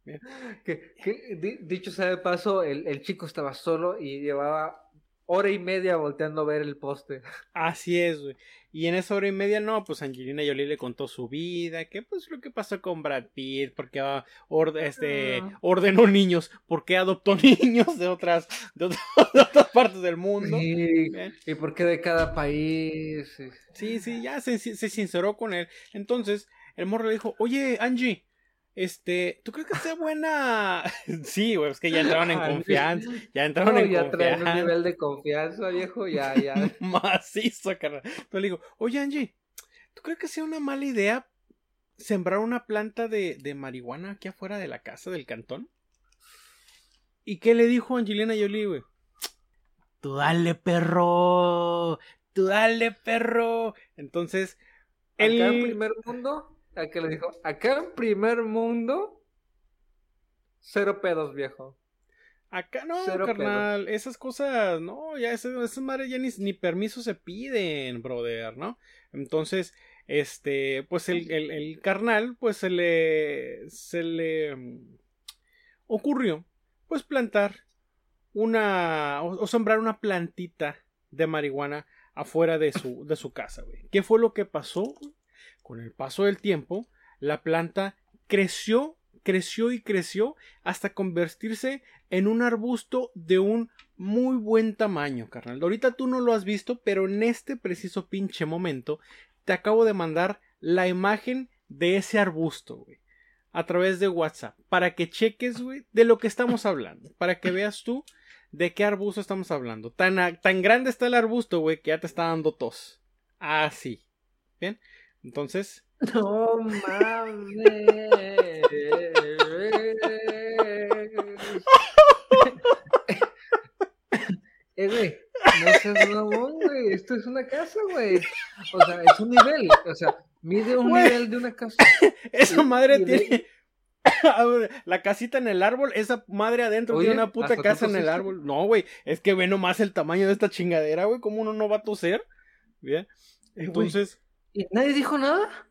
Que, que, di- dicho sea de paso, el, el chico estaba solo y llevaba hora y media volteando a ver el poste. Así es, güey. Y en esa hora y media, no, pues Angelina Jolie le contó su vida, que pues lo que pasó con Brad Pitt, porque este, Ah. ordenó niños, porque adoptó niños de otras, de, otras- de otras partes del mundo. Y, Bien. y por qué de cada país. Sí, sí, ya se, se sinceró con él. Entonces, el morro le dijo, oye, Angie, este, ¿tú crees que sea buena? sí, güey, es que ya entraron en confianza, ya entraron No, en ya traen un confianza. nivel de confianza, viejo, ya, ya. Macizo, carnal. Pero le digo, oye, Angie, ¿tú crees que sea una mala idea sembrar una planta de, de marihuana aquí afuera de la casa del cantón? ¿Y qué le dijo Angelina Jolie, güey? Tú dale, perro. Tú dale, perro. Entonces, Acá en el... primer mundo, acá le dijo, acá en primer mundo, cero pedos, viejo. Acá no, Cero carnal. Esas cosas, no, ya esas, esas madres ya ni, ni permiso se piden, brother, ¿no? Entonces, este, pues el, el, el carnal, pues se le, se le mm, ocurrió, pues plantar una, o, o sembrar una plantita de marihuana afuera de su, de su casa, güey. ¿Qué fue lo que pasó? Con el paso del tiempo, la planta creció, creció y creció hasta convertirse en un arbusto de un muy buen tamaño, carnal. Ahorita tú no lo has visto, pero en este preciso pinche momento te acabo de mandar la imagen de ese arbusto, güey. A través de WhatsApp. Para que cheques, güey, de lo que estamos hablando. Para que veas tú de qué arbusto estamos hablando. Tan, tan grande está el arbusto, güey, que ya te está dando tos. Así. Bien. Entonces, No mames. Eh, güey, no seas mamón, güey. Esto es una casa, güey. O sea, es un nivel. O sea, mide un Güey. nivel de una casa. esa madre y tiene. La casita en el árbol, esa madre adentro Oye, tiene una puta ¿hasta casa en el árbol. No, güey, es que ve nomás el tamaño de esta chingadera, güey. ¿Cómo uno no va a toser? Bien. Entonces, ¿Y nadie dijo nada?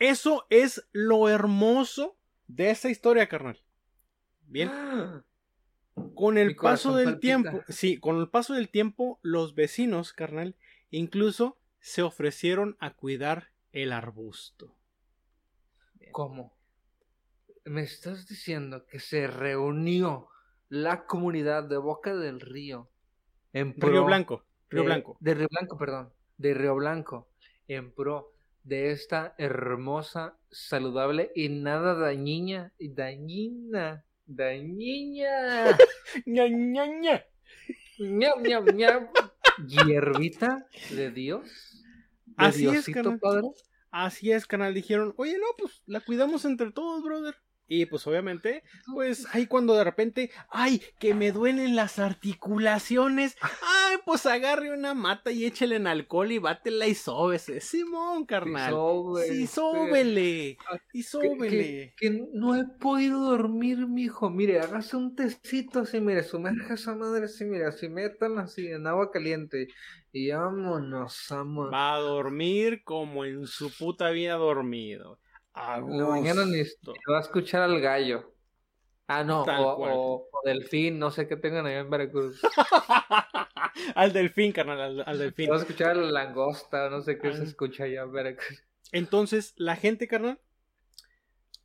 eso es lo hermoso de esa historia, carnal. Bien. Con el paso del palpita. tiempo, sí, con el paso del tiempo, los vecinos, carnal, incluso se ofrecieron a cuidar el arbusto. ¿Cómo? Me estás diciendo que se reunió la comunidad de Boca del Río en Río Blanco, Río de- Blanco. De Río Blanco, perdón. De Río Blanco. En pro de esta hermosa, saludable y nada dañina. Dañina. Dañina. ña, ña, ña. ñam, ñam, ñam. Hierbita de Dios. De Así es, Diosito carnal. Padre. Así es, canal. Dijeron, oye, no, pues la cuidamos entre todos, brother. Y pues obviamente, pues ahí cuando de repente, ay, que me duelen las articulaciones, ay, pues agarre una mata y échele en alcohol y bátela y sóbese. Simón, carnal. Sí, sóbele. Ah, Y Que, sóbele. que- que no he podido dormir, mijo. Mire, hágase un tecito así, mire, sumerja esa madre así, mire, así metan así en agua caliente. Y vámonos, vámonos. Va a dormir como en su puta vida dormido. A la mañana ni va a escuchar al gallo. Ah, no, o, cual. o, o delfín, no sé qué tengan allá en Veracruz. al delfín, carnal, al, al Se delfín. va a escuchar la langosta, no sé qué se escucha allá en Veracruz. Entonces, la gente, carnal,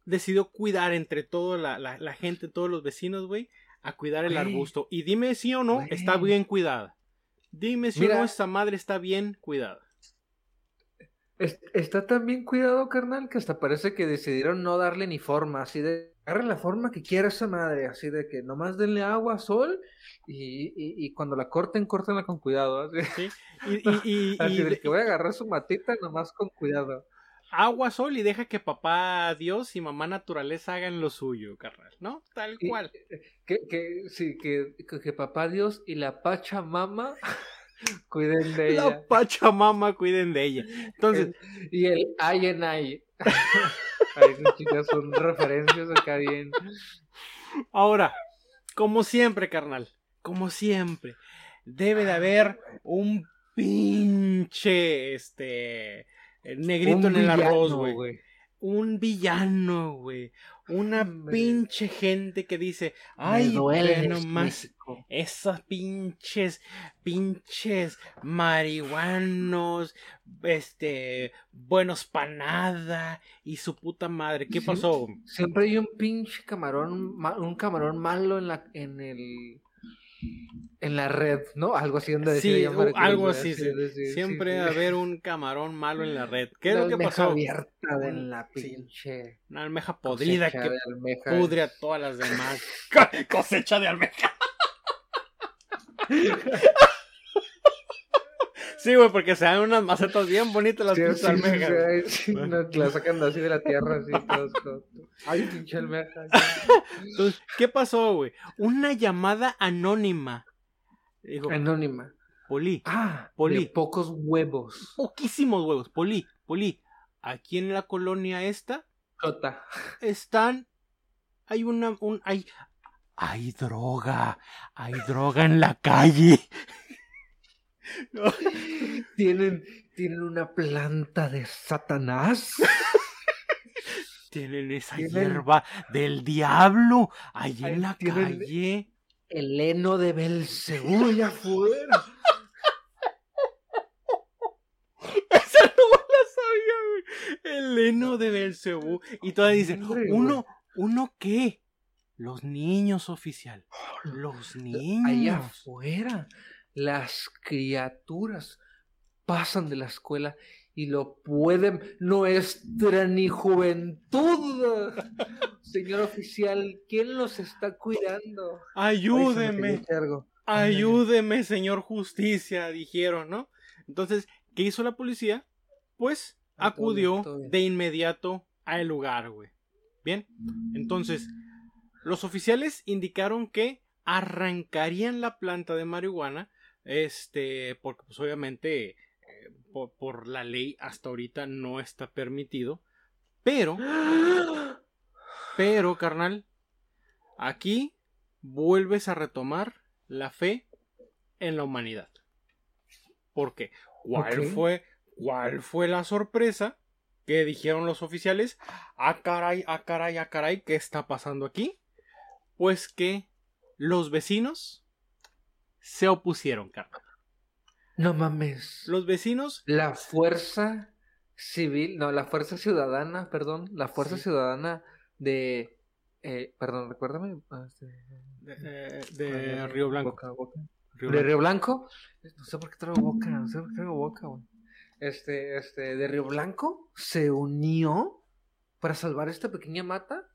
decidió cuidar entre toda la, la, la gente, todos los vecinos, güey, a cuidar el arbusto. Y dime si o no, está bien cuidada. Dime si o no, esta madre está bien cuidada. Es- está tan bien cuidado, carnal, que hasta parece que decidieron no darle ni forma, así de agarren la forma que quiera esa madre, así de que nomás denle agua, sol, y, y, y cuando la corten, córtenla con cuidado. Así, ¿sí? Y, así de que voy a agarrar su matita nomás con cuidado. agua, sol y deja que papá Dios y mamá naturaleza hagan lo suyo, carnal, ¿no? Tal cual. Que, que, sí, que, que, que papá Dios y la Pachamama cuiden de ella. La Pachamama cuiden de ella. Entonces, Y el ay en ay. Esas chicas son referencias acá bien. Ahora, como siempre, carnal, como siempre, debe de haber un pinche, este, negrito Un en el arroz, güey. Un villano, güey. Una Hombre. pinche gente que dice, ay, duele nomás esas pinches, pinches marihuanos, este, buenos pa' nada, y su puta madre. ¿Qué Sí. pasó? Siempre hay un pinche camarón, ma- un camarón malo en la, en el, en la red, ¿no? Algo así donde decide Sí, llamar u- algo así, sí. Siempre sí, va a sí. haber un camarón malo en la red. ¿Qué es Una lo que almeja pasó? abierta de la sí. pinche Una almeja podrida que almeja. pudre a todas las demás. Co- Cosecha de almeja. Sí, güey, porque se dan unas macetas bien bonitas las Sí, pinches sí, almejas. sí, no, la sacan así de la tierra, así, todos, todos. Ay, pinche almeja. Entonces, ¿qué pasó, güey? Una llamada anónima. Dijo, Anónima. Poli, Ah, Poli. de pocos huevos. poquísimos huevos. Poli, Poli, aquí en la colonia esta Jota. están. Hay una. Un, hay, hay droga. Hay droga en la calle. No. ¿Tienen, tienen una planta de Satanás. Tienen esa Tienen- hierba del diablo Ay, en la calle. El heno de Belcebú allá afuera. Esa no la sabía, güey. El heno de Belcebú. Y todavía dicen, ¿uno, ¿uno qué? Los niños, oficial. Los niños. Allá afuera, las criaturas pasan de la escuela y lo pueden. Nuestra ni juventud. Señor oficial, ¿quién los está cuidando? Ayúdeme. Ayúdeme, señor justicia, dijeron, ¿no? Entonces, ¿qué hizo la policía? Pues Ah, todo acudió todo de inmediato al lugar, güey. Bien, entonces, los oficiales indicaron que arrancarían la planta de marihuana, este, porque pues obviamente eh, por, por la ley hasta ahorita no está permitido, pero, pero, carnal, aquí vuelves a retomar la fe en la humanidad. ¿Por qué? ¿Cuál fue, cuál fue la sorpresa que dijeron los oficiales? Ah, caray, ah, caray, ah, caray, ¿qué está pasando aquí? Pues que los vecinos se opusieron, carnal. No mames. Los vecinos, La fuerza civil, no, la fuerza ciudadana, perdón, la fuerza Sí. ciudadana de, eh, perdón, recuérdame. ah, este, de, eh, de Río Blanco. Boca, Boca. Río de Blanco. Río Blanco, no sé por qué traigo boca, no sé por qué traigo boca, güey. Este, este, de Río Blanco se unió para salvar esta pequeña mata.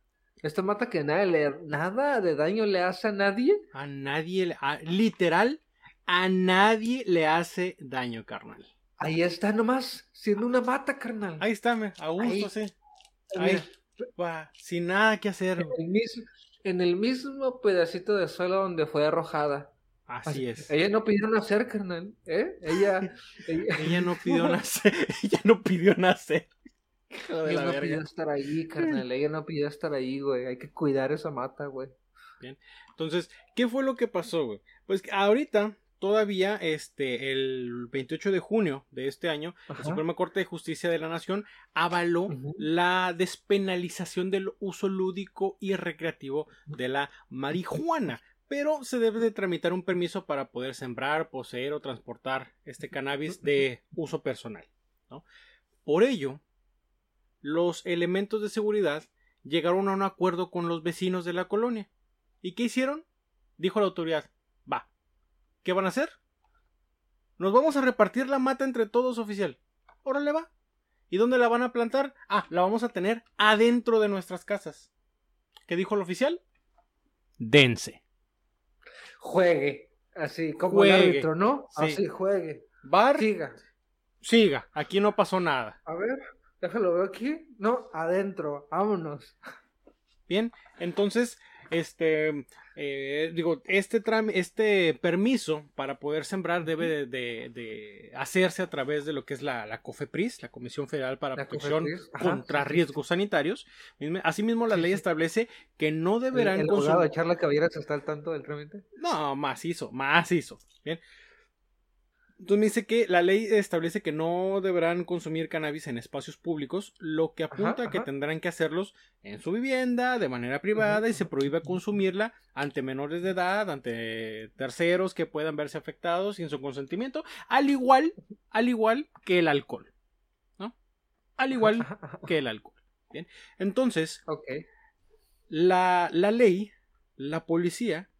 Esta mata que nada, le, nada de daño le hace a nadie. A nadie, a- literal, a nadie le hace daño, carnal. Ahí está nomás, siendo una mata, carnal. Ahí está, me, a gusto, Ahí. sí. Ahí, sin nada que hacer. en, el mismo, en el mismo pedacito de suelo donde fue arrojada. Así es. Ella no pidió nacer, carnal. ¿eh? Ella, ella, Ella no pidió nacer. Ella no pidió nacer. Hijo de ella la no verga. pidió estar ahí, carnal. Ella no pidió estar ahí, güey. Hay que cuidar esa mata, güey. Entonces, ¿qué fue lo que pasó, güey? Pues ahorita, todavía, este, el 28 de junio de este año, la. Suprema Corte de Justicia de la Nación avaló la despenalización del uso lúdico y recreativo de la marihuana. Pero se debe de tramitar un permiso para poder sembrar, poseer o transportar este cannabis de uso personal. ¿no? Por ello, los elementos de seguridad llegaron a un acuerdo con los vecinos de la colonia. ¿Y qué hicieron? Dijo la autoridad, va, ¿qué van a hacer? Nos vamos a repartir la mata entre todos, oficial. Órale va. ¿Y dónde la van a plantar? Ah, la vamos a tener adentro de nuestras casas. ¿Qué dijo el oficial? Dense. Juegue. Así, como Juegue. el árbitro, ¿no? Sí. Así, juegue. Bar, Siga. siga. Aquí no pasó nada. A ver, déjalo veo aquí. No, adentro. Vámonos. Bien, entonces, este, eh, digo, este este permiso para poder sembrar debe de, de- de hacerse a través de lo que es la, la COFEPRIS, la Comisión Federal para La Protección ajá, contra sí, sí, Riesgos Sanitarios. Mismo- Asimismo, la Sí, ley establece que no El, deberán el abogado consumir. de Charla Caballeras está al tanto del trámite. No, macizo, macizo. Bien. Entonces me dice que la ley establece que no deberán consumir cannabis en espacios públicos, lo que apunta a que ajá. tendrán que hacerlos en su vivienda, de manera privada, y se prohíbe consumirla ante menores de edad, ante terceros que puedan verse afectados sin su consentimiento, al igual, al igual que el alcohol. ¿No? Al igual que el alcohol. Bien. Entonces, la, la ley, la policía,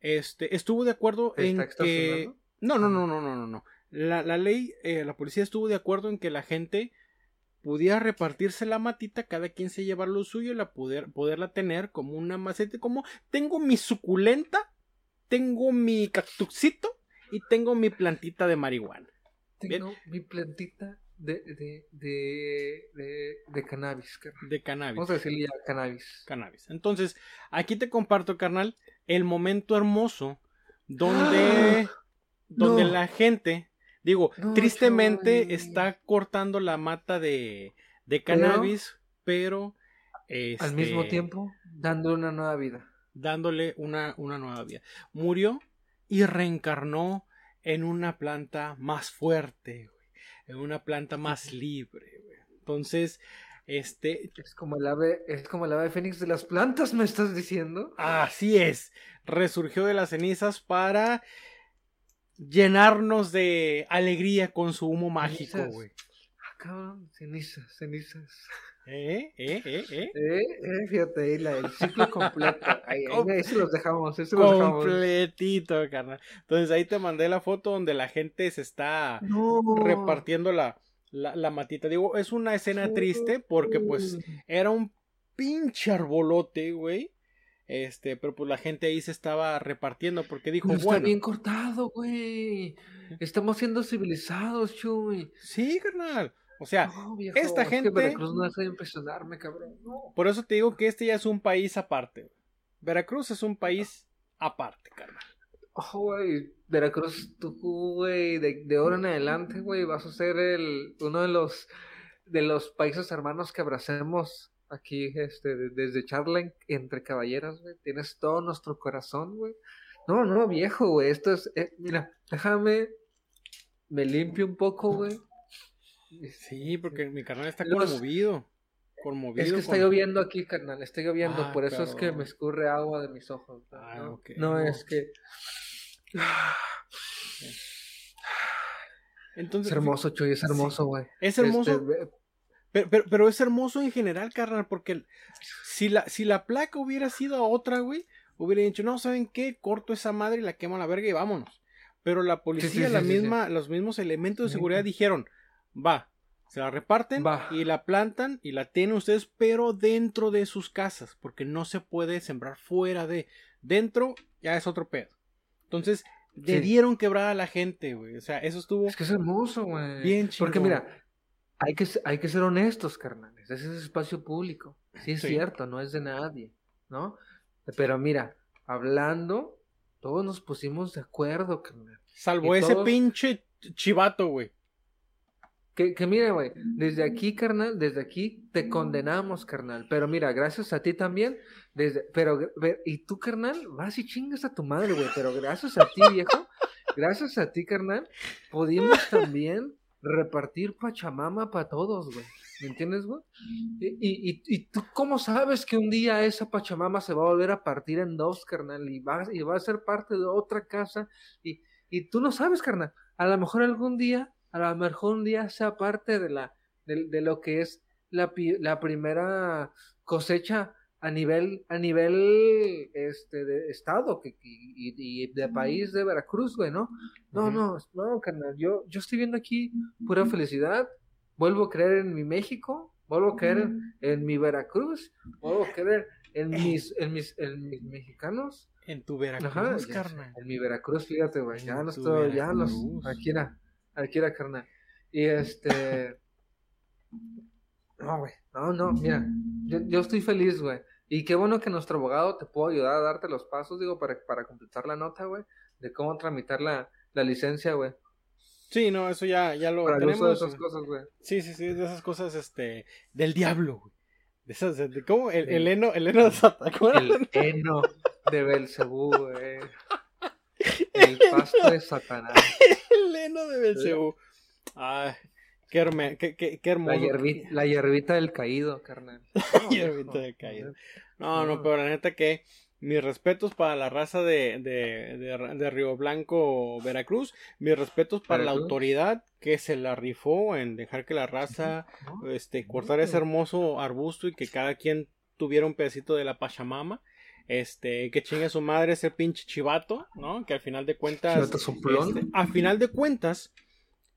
este, estuvo de acuerdo en ¿Está que... No, no, no, no, no, no, no. La, la ley, eh, la policía estuvo de acuerdo en que la gente pudiera repartirse la matita, cada quien se llevar lo suyo y la poder, poderla tener como una maceta, como tengo mi suculenta, tengo mi cactusito y tengo mi plantita de marihuana. Tengo mi plantita de, de, de, de, de cannabis, carnal. De cannabis. Vamos a decirle ya cannabis. cannabis. Entonces, aquí te comparto, carnal, el momento hermoso donde, donde No. la gente, digo, No, tristemente está cortando la mata de, de cannabis, pero, Al este, mismo tiempo, dándole una nueva vida. dándole una, una nueva vida. Murió y reencarnó en una planta más fuerte, güey, en una planta más libre. güey. Entonces, este, Es como el ave, es como el ave fénix de las plantas, ¿me estás diciendo? Así es. Resurgió de las cenizas para llenarnos de alegría con su humo mágico, güey. Ah, cabrón, cenizas, cenizas. ¿Eh? ¿Eh? ¿Eh? ¿Eh? Eh, eh, fíjate ahí, la, el ciclo completo. Ahí, ahí, se los dejamos, se los dejamos. Completito, carnal. Entonces ahí te mandé la foto donde la gente se está No. repartiendo la, la, la matita. Digo, es una escena triste porque pues era un pinche arbolote, güey. Este, pero pues la gente ahí se estaba repartiendo porque dijo, No está bueno, bien cortado, güey. Estamos siendo civilizados, Chuy. sí, carnal. O sea, No, viejo, esta es que gente- Veracruz no de impresionarme, cabrón. No. Por eso te digo que este ya es un país aparte. Veracruz es un país aparte, carnal. Oh, güey, Veracruz, tú, güey, de, de ahora en adelante, güey, vas a ser el, uno de los, de los países hermanos que abracemos aquí, este, de- desde charla en- entre caballeros, güey. Tienes todo nuestro corazón, güey. No, no, viejo, güey, esto es, eh, mira, déjame, me limpio un poco, güey. Sí, porque mi carnal está Los- conmovido. Conmovido. Es que está lloviendo aquí, carnal, está lloviendo, Ah, por eso es que me escurre agua de mis ojos. güey, Ah, ¿no? ok, no, no. es que... Entonces, Es hermoso, Chuy, es hermoso, güey. Es hermoso, Este, pero, pero, pero es hermoso en general, carnal, porque si la, si la placa hubiera sido otra, güey, hubiera dicho, no, ¿saben qué? Corto esa madre y la quemo a la verga y vámonos. Pero la policía, sí, la sí, misma, los mismos elementos de seguridad dijeron, va, se la reparten Va. y la plantan y la tienen ustedes, pero dentro de sus casas, porque no se puede sembrar fuera de. Dentro ya es otro pedo. Entonces, le dieron quebrada a la gente, güey. O sea, eso estuvo Es que es hermoso, güey. bien Porque chingón. mira, hay que, hay que ser honestos, carnales. Ese es espacio público. Sí es Sí. cierto, no es de nadie, ¿no? Pero mira, hablando, todos nos pusimos de acuerdo, carnal. Salvo y ese todos- pinche chivato, güey. Que, que mira, güey, desde aquí, carnal, desde aquí te condenamos, carnal. Pero mira, gracias a ti también, desde, pero, y tú, carnal, vas y chingas a tu madre, güey, pero gracias a ti, viejo, gracias a ti, carnal, pudimos también repartir Pachamama para todos, güey. ¿Me entiendes, güey? Y, y, y, tú, ¿cómo sabes que un día esa Pachamama se va a volver a partir en dos, carnal? Y va, y va a ser parte de otra casa. Y, y tú no sabes, carnal. A lo mejor algún día, a lo mejor un día sea parte de la de, de lo que es la, la primera cosecha a nivel a nivel este de estado que, y, y de país de Veracruz, güey, ¿no? No, no, no, carnal, yo yo estoy viendo aquí pura felicidad. Vuelvo a creer en mi México, vuelvo a creer en, en mi Veracruz, vuelvo a creer en mis en mis en mis mexicanos. En tu Veracruz, Ajá, ya sé, carnal. En mi Veracruz, fíjate, güey. Ya tu estoy, ya los. Aquí era, aquí era, carnal. Y este. No, güey. No, no, mira. Yo, yo estoy feliz, güey. Y qué bueno que nuestro abogado te pudo ayudar a darte los pasos, digo, para, para completar la nota, güey. De cómo tramitar la, la licencia, güey. Sí, no, eso ya, ya lo Para el uso de tenemos. esas cosas, güey. Sí, sí, sí, de esas cosas, este, del diablo, güey. De esas, de, ¿cómo? El, el heno, el heno de Satan, ¿te acuerdas? El heno de Belcebú, güey. El pasto de Satanás. El heno de Belcebú. Ay, qué, herme- qué, qué, qué hermoso. La hierbita, la hierbita del caído, carnal. hierbita del caído. No, no, pero la neta que mis respetos para la raza de, de, de, de Río Blanco, Veracruz. Mis respetos para la autoridad que se la rifó en dejar que la raza este, cortar ese hermoso arbusto y que cada quien tuviera un pedacito de la Pachamama. este, que chingue a su madre ese pinche chivato, ¿no? Que al final de cuentas, este, a final de cuentas,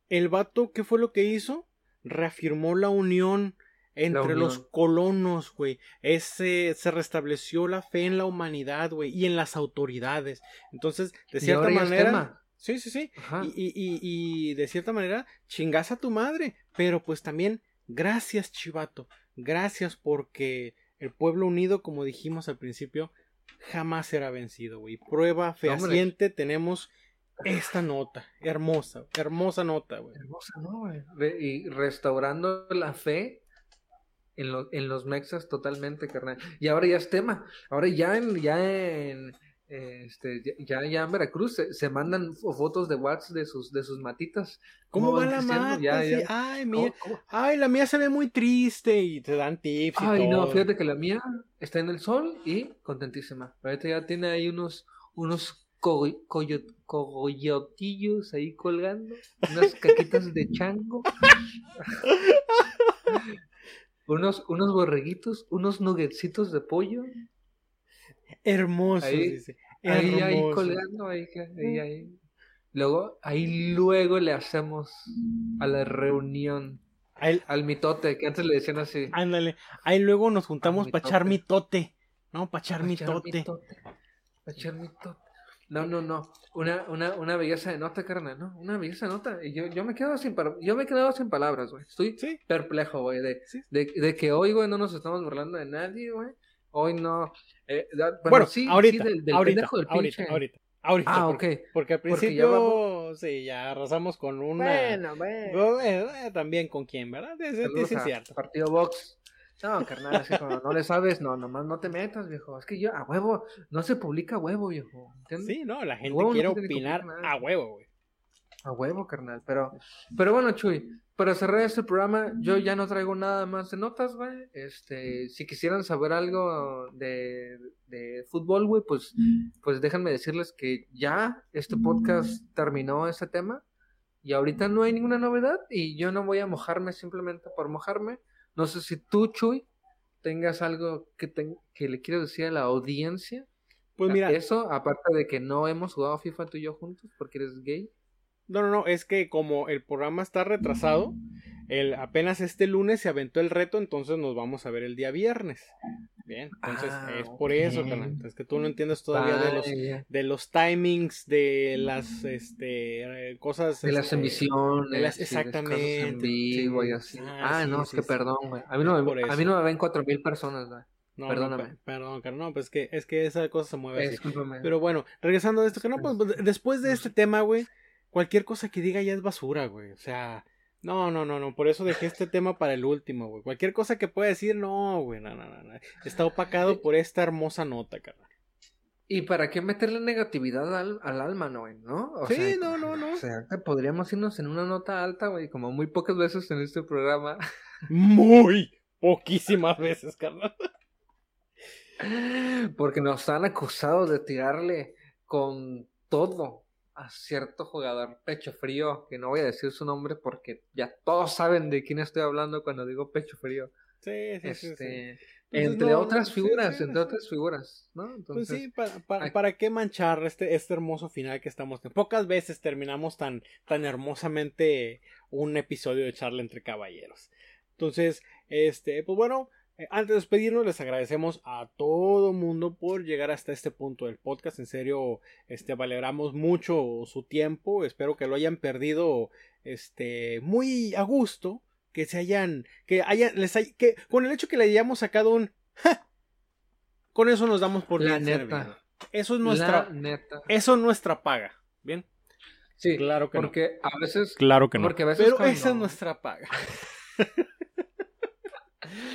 el vato, ¿qué fue lo que hizo? Reafirmó la unión entre unión. los colonos, güey. Ese, se restableció la fe en la humanidad, güey, y en las autoridades. Entonces, de cierta manera, sí, sí, sí. Y, y, y, y de cierta manera, chingas a tu madre. Pero pues también, gracias, chivato. Gracias porque el pueblo unido, como dijimos al principio, jamás será vencido, güey. Prueba fehaciente, tenemos esta nota. Hermosa, hermosa nota, güey. Hermosa, ¿no, güey? Y restaurando la fe en, los en los mexas totalmente, carnal. Y ahora ya es tema. Ahora ya en, ya en, este, ya, ya en Veracruz se, se mandan fo- fotos de WhatsApp de sus, de sus matitas. ¿Cómo, va van la mata? Ya, Sí, ya. Ay, ¿Cómo- mía. cómo? Ay, la mía se ve muy triste y te dan tips y Ay, no, todo. fíjate que la mía está en el sol y contentísima. Ahorita ya tiene ahí unos, unos cogo- coyo- cogoyotillos ahí colgando, unas caquitas de chango, unos, unos borreguitos, unos nuggetsitos de pollo, Hermoso, Ahí- dice. ahí, colgando, ahí, ahí, ahí. Luego, ahí luego le hacemos a la reunión, Ahí- al mitote, que antes le decían así. ándale. Ahí luego nos juntamos para echar tote. mitote. No, para echar mitote. mitote. Pa' echar mitote. No, no, no. Una, una, una belleza de nota, carnal, ¿no? Una belleza de nota. Y yo, yo me quedo sin par- yo me he quedado sin palabras, güey. Estoy Sí. perplejo, güey, de, Sí. de, de que hoy, güey, no nos estamos burlando de nadie, güey. Hoy no. eh, da- bueno, Bueno, sí, ahorita, sí, del, del ahorita, pendejo del ahorita, pinche. ahorita, ahorita, Ah, porque, ok. porque al Porque ya principio, vamos- sí, ya arrasamos con una... Bueno, bueno. Bueno, eh, también con quién, ¿verdad? Es a cierto. Partido Box. No, carnal, así como no le sabes, no, nomás no te metas, viejo. Es que yo, a huevo, no se publica a huevo, viejo. ¿Entiendes? Sí, no, la gente huevo quiere que opinar a huevo, güey. A huevo, carnal. Pero, pero bueno, Chuy, para cerrar este programa, yo ya no traigo nada más de notas, güey. Este, si quisieran saber algo de, de fútbol, güey, pues, pues déjenme decirles que ya este podcast terminó ese tema. Y ahorita no hay ninguna novedad. Y yo no voy a mojarme simplemente por mojarme. No sé si tú, Chuy, tengas algo que, te- que le quieras decir a la audiencia. Pues mira, Eso, aparte de que no hemos jugado FIFA tú y yo juntos porque eres gay. no, no, no, es que como el programa está retrasado, el, apenas este lunes se aventó el reto, entonces nos vamos a ver el día viernes. Bien, entonces Ah, es por eso, carnal. Es que tú no entiendes todavía de los de los timings de las este eh, cosas De las este, emisiones. de las- sí, de cosas exactamente, En vivo y sí. así. Ah, Ah, sí, no, es que perdón, güey. A mí no, me, a mí no me ven cuatro mil personas, güey. no, Perdóname. per- perdón, carnal, no, pues es que es que esa cosa se mueve así. Pero bueno, regresando a esto, que no, pues, después de este tema, güey, cualquier cosa que diga ya es basura, güey. O sea, no, no, no, no, por eso dejé este tema para el último, güey. Cualquier cosa que pueda decir, no, güey, no, no, no, no. Está opacado por esta hermosa nota, carnal. ¿Y para qué meterle negatividad al, al alma, no, güey? ¿No? O Sí, sea, no, no, no. O sea, podríamos irnos en una nota alta, güey, como muy pocas veces en este programa. Muy poquísimas veces, carnal. Porque nos han acusado de tirarle con todo a cierto jugador pecho frío, que no voy a decir su nombre porque ya todos saben de quién estoy hablando cuando digo pecho frío. Sí, sí, sí, sí. Este, Entonces, entre no, otras figuras, sí, entre otras figuras, ¿no? Pues Entonces, sí, para, para, qué manchar este, este hermoso final que estamos teniendo. Pocas veces terminamos tan, tan hermosamente un episodio de charla entre caballeros. Entonces, este, pues bueno, antes de despedirnos, les agradecemos a todo mundo por llegar hasta este punto del podcast. En serio, este, valoramos mucho su tiempo. Espero que lo hayan perdido, este, muy a gusto. Que se hayan, que hayan, les hay- que con el hecho que le hayamos sacado un, "Ja", con eso nos damos por La bien neta. servido. Eso es nuestra, la neta. eso es nuestra paga. Bien, Sí, claro que no. porque a veces Claro que no. Porque a veces Pero cuando- esa es nuestra paga.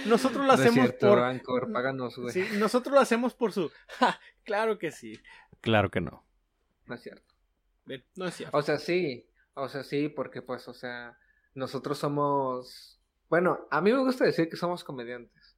nosotros lo no hacemos cierto, por Anchor, páganos, güey. sí, nosotros lo hacemos por su "Ja, claro que sí. Claro que no. No es cierto. No es cierto. O sea, sí, o sea, sí, porque pues, o sea, nosotros somos, bueno, a mí me gusta decir que somos comediantes.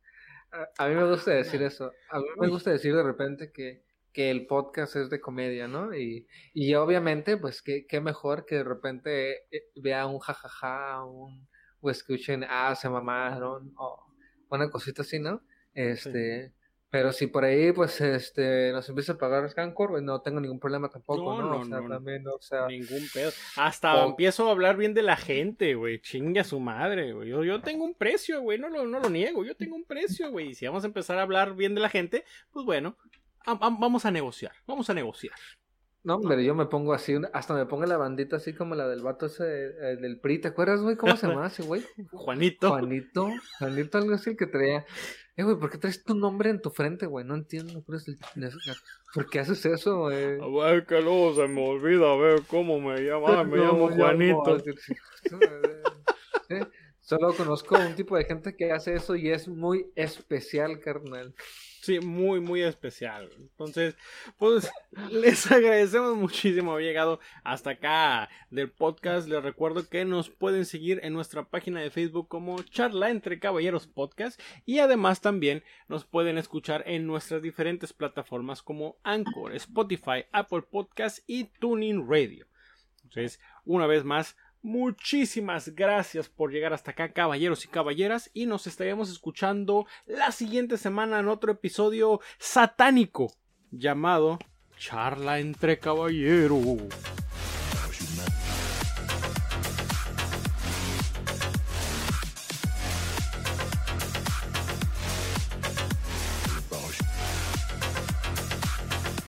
A, a mí me gusta decir eso. A mí me gusta decir de repente que, que el podcast es de comedia, ¿no? Y, y obviamente, pues, qué, qué mejor que de repente eh, vea un jajaja, un, o escuchen, ah, se mamaron, o una cosita así, ¿no? Este, Pero si por ahí, pues, este, nos empieza a pagar Scancor, pues, no tengo ningún problema tampoco, No, ¿no? no, o sea, no. también, o sea, Ningún pedo. Hasta O- empiezo a hablar bien de la gente, güey. Chingue a su madre, güey. Yo, yo tengo un precio, güey. No lo, no lo niego. Yo tengo un precio, güey. Y si vamos a empezar a hablar bien de la gente, pues bueno, a- a- vamos a negociar. Vamos a negociar. No, hombre, yo me pongo así, hasta me pongo la bandita así como la del vato ese, eh, del PRI, ¿te acuerdas, güey? ¿Cómo se llama ese güey? Juanito. Juanito, Juanito, algo así el que traía. Eh, güey, ¿por qué traes tu nombre en tu frente, güey? No entiendo. ¿cuál es el- ¿Por qué haces eso, güey? A ver, que luego se me olvida, a ver cómo me llama. Me No, llamo Juanito. sí, sí, Solo conozco un tipo de gente que hace eso y es muy especial, carnal. Sí, muy, muy especial. Entonces, pues les agradecemos muchísimo haber llegado hasta acá del podcast. Les recuerdo que nos pueden seguir en nuestra página de Facebook como Charla entre Caballeros Podcast y además también nos pueden escuchar en nuestras diferentes plataformas como Anchor, Spotify, Apple Podcast y Tuning Radio. Entonces, una vez más, muchísimas gracias por llegar hasta acá, caballeros y caballeras, y nos estaremos escuchando la siguiente semana en otro episodio satánico llamado Charla entre Caballeros.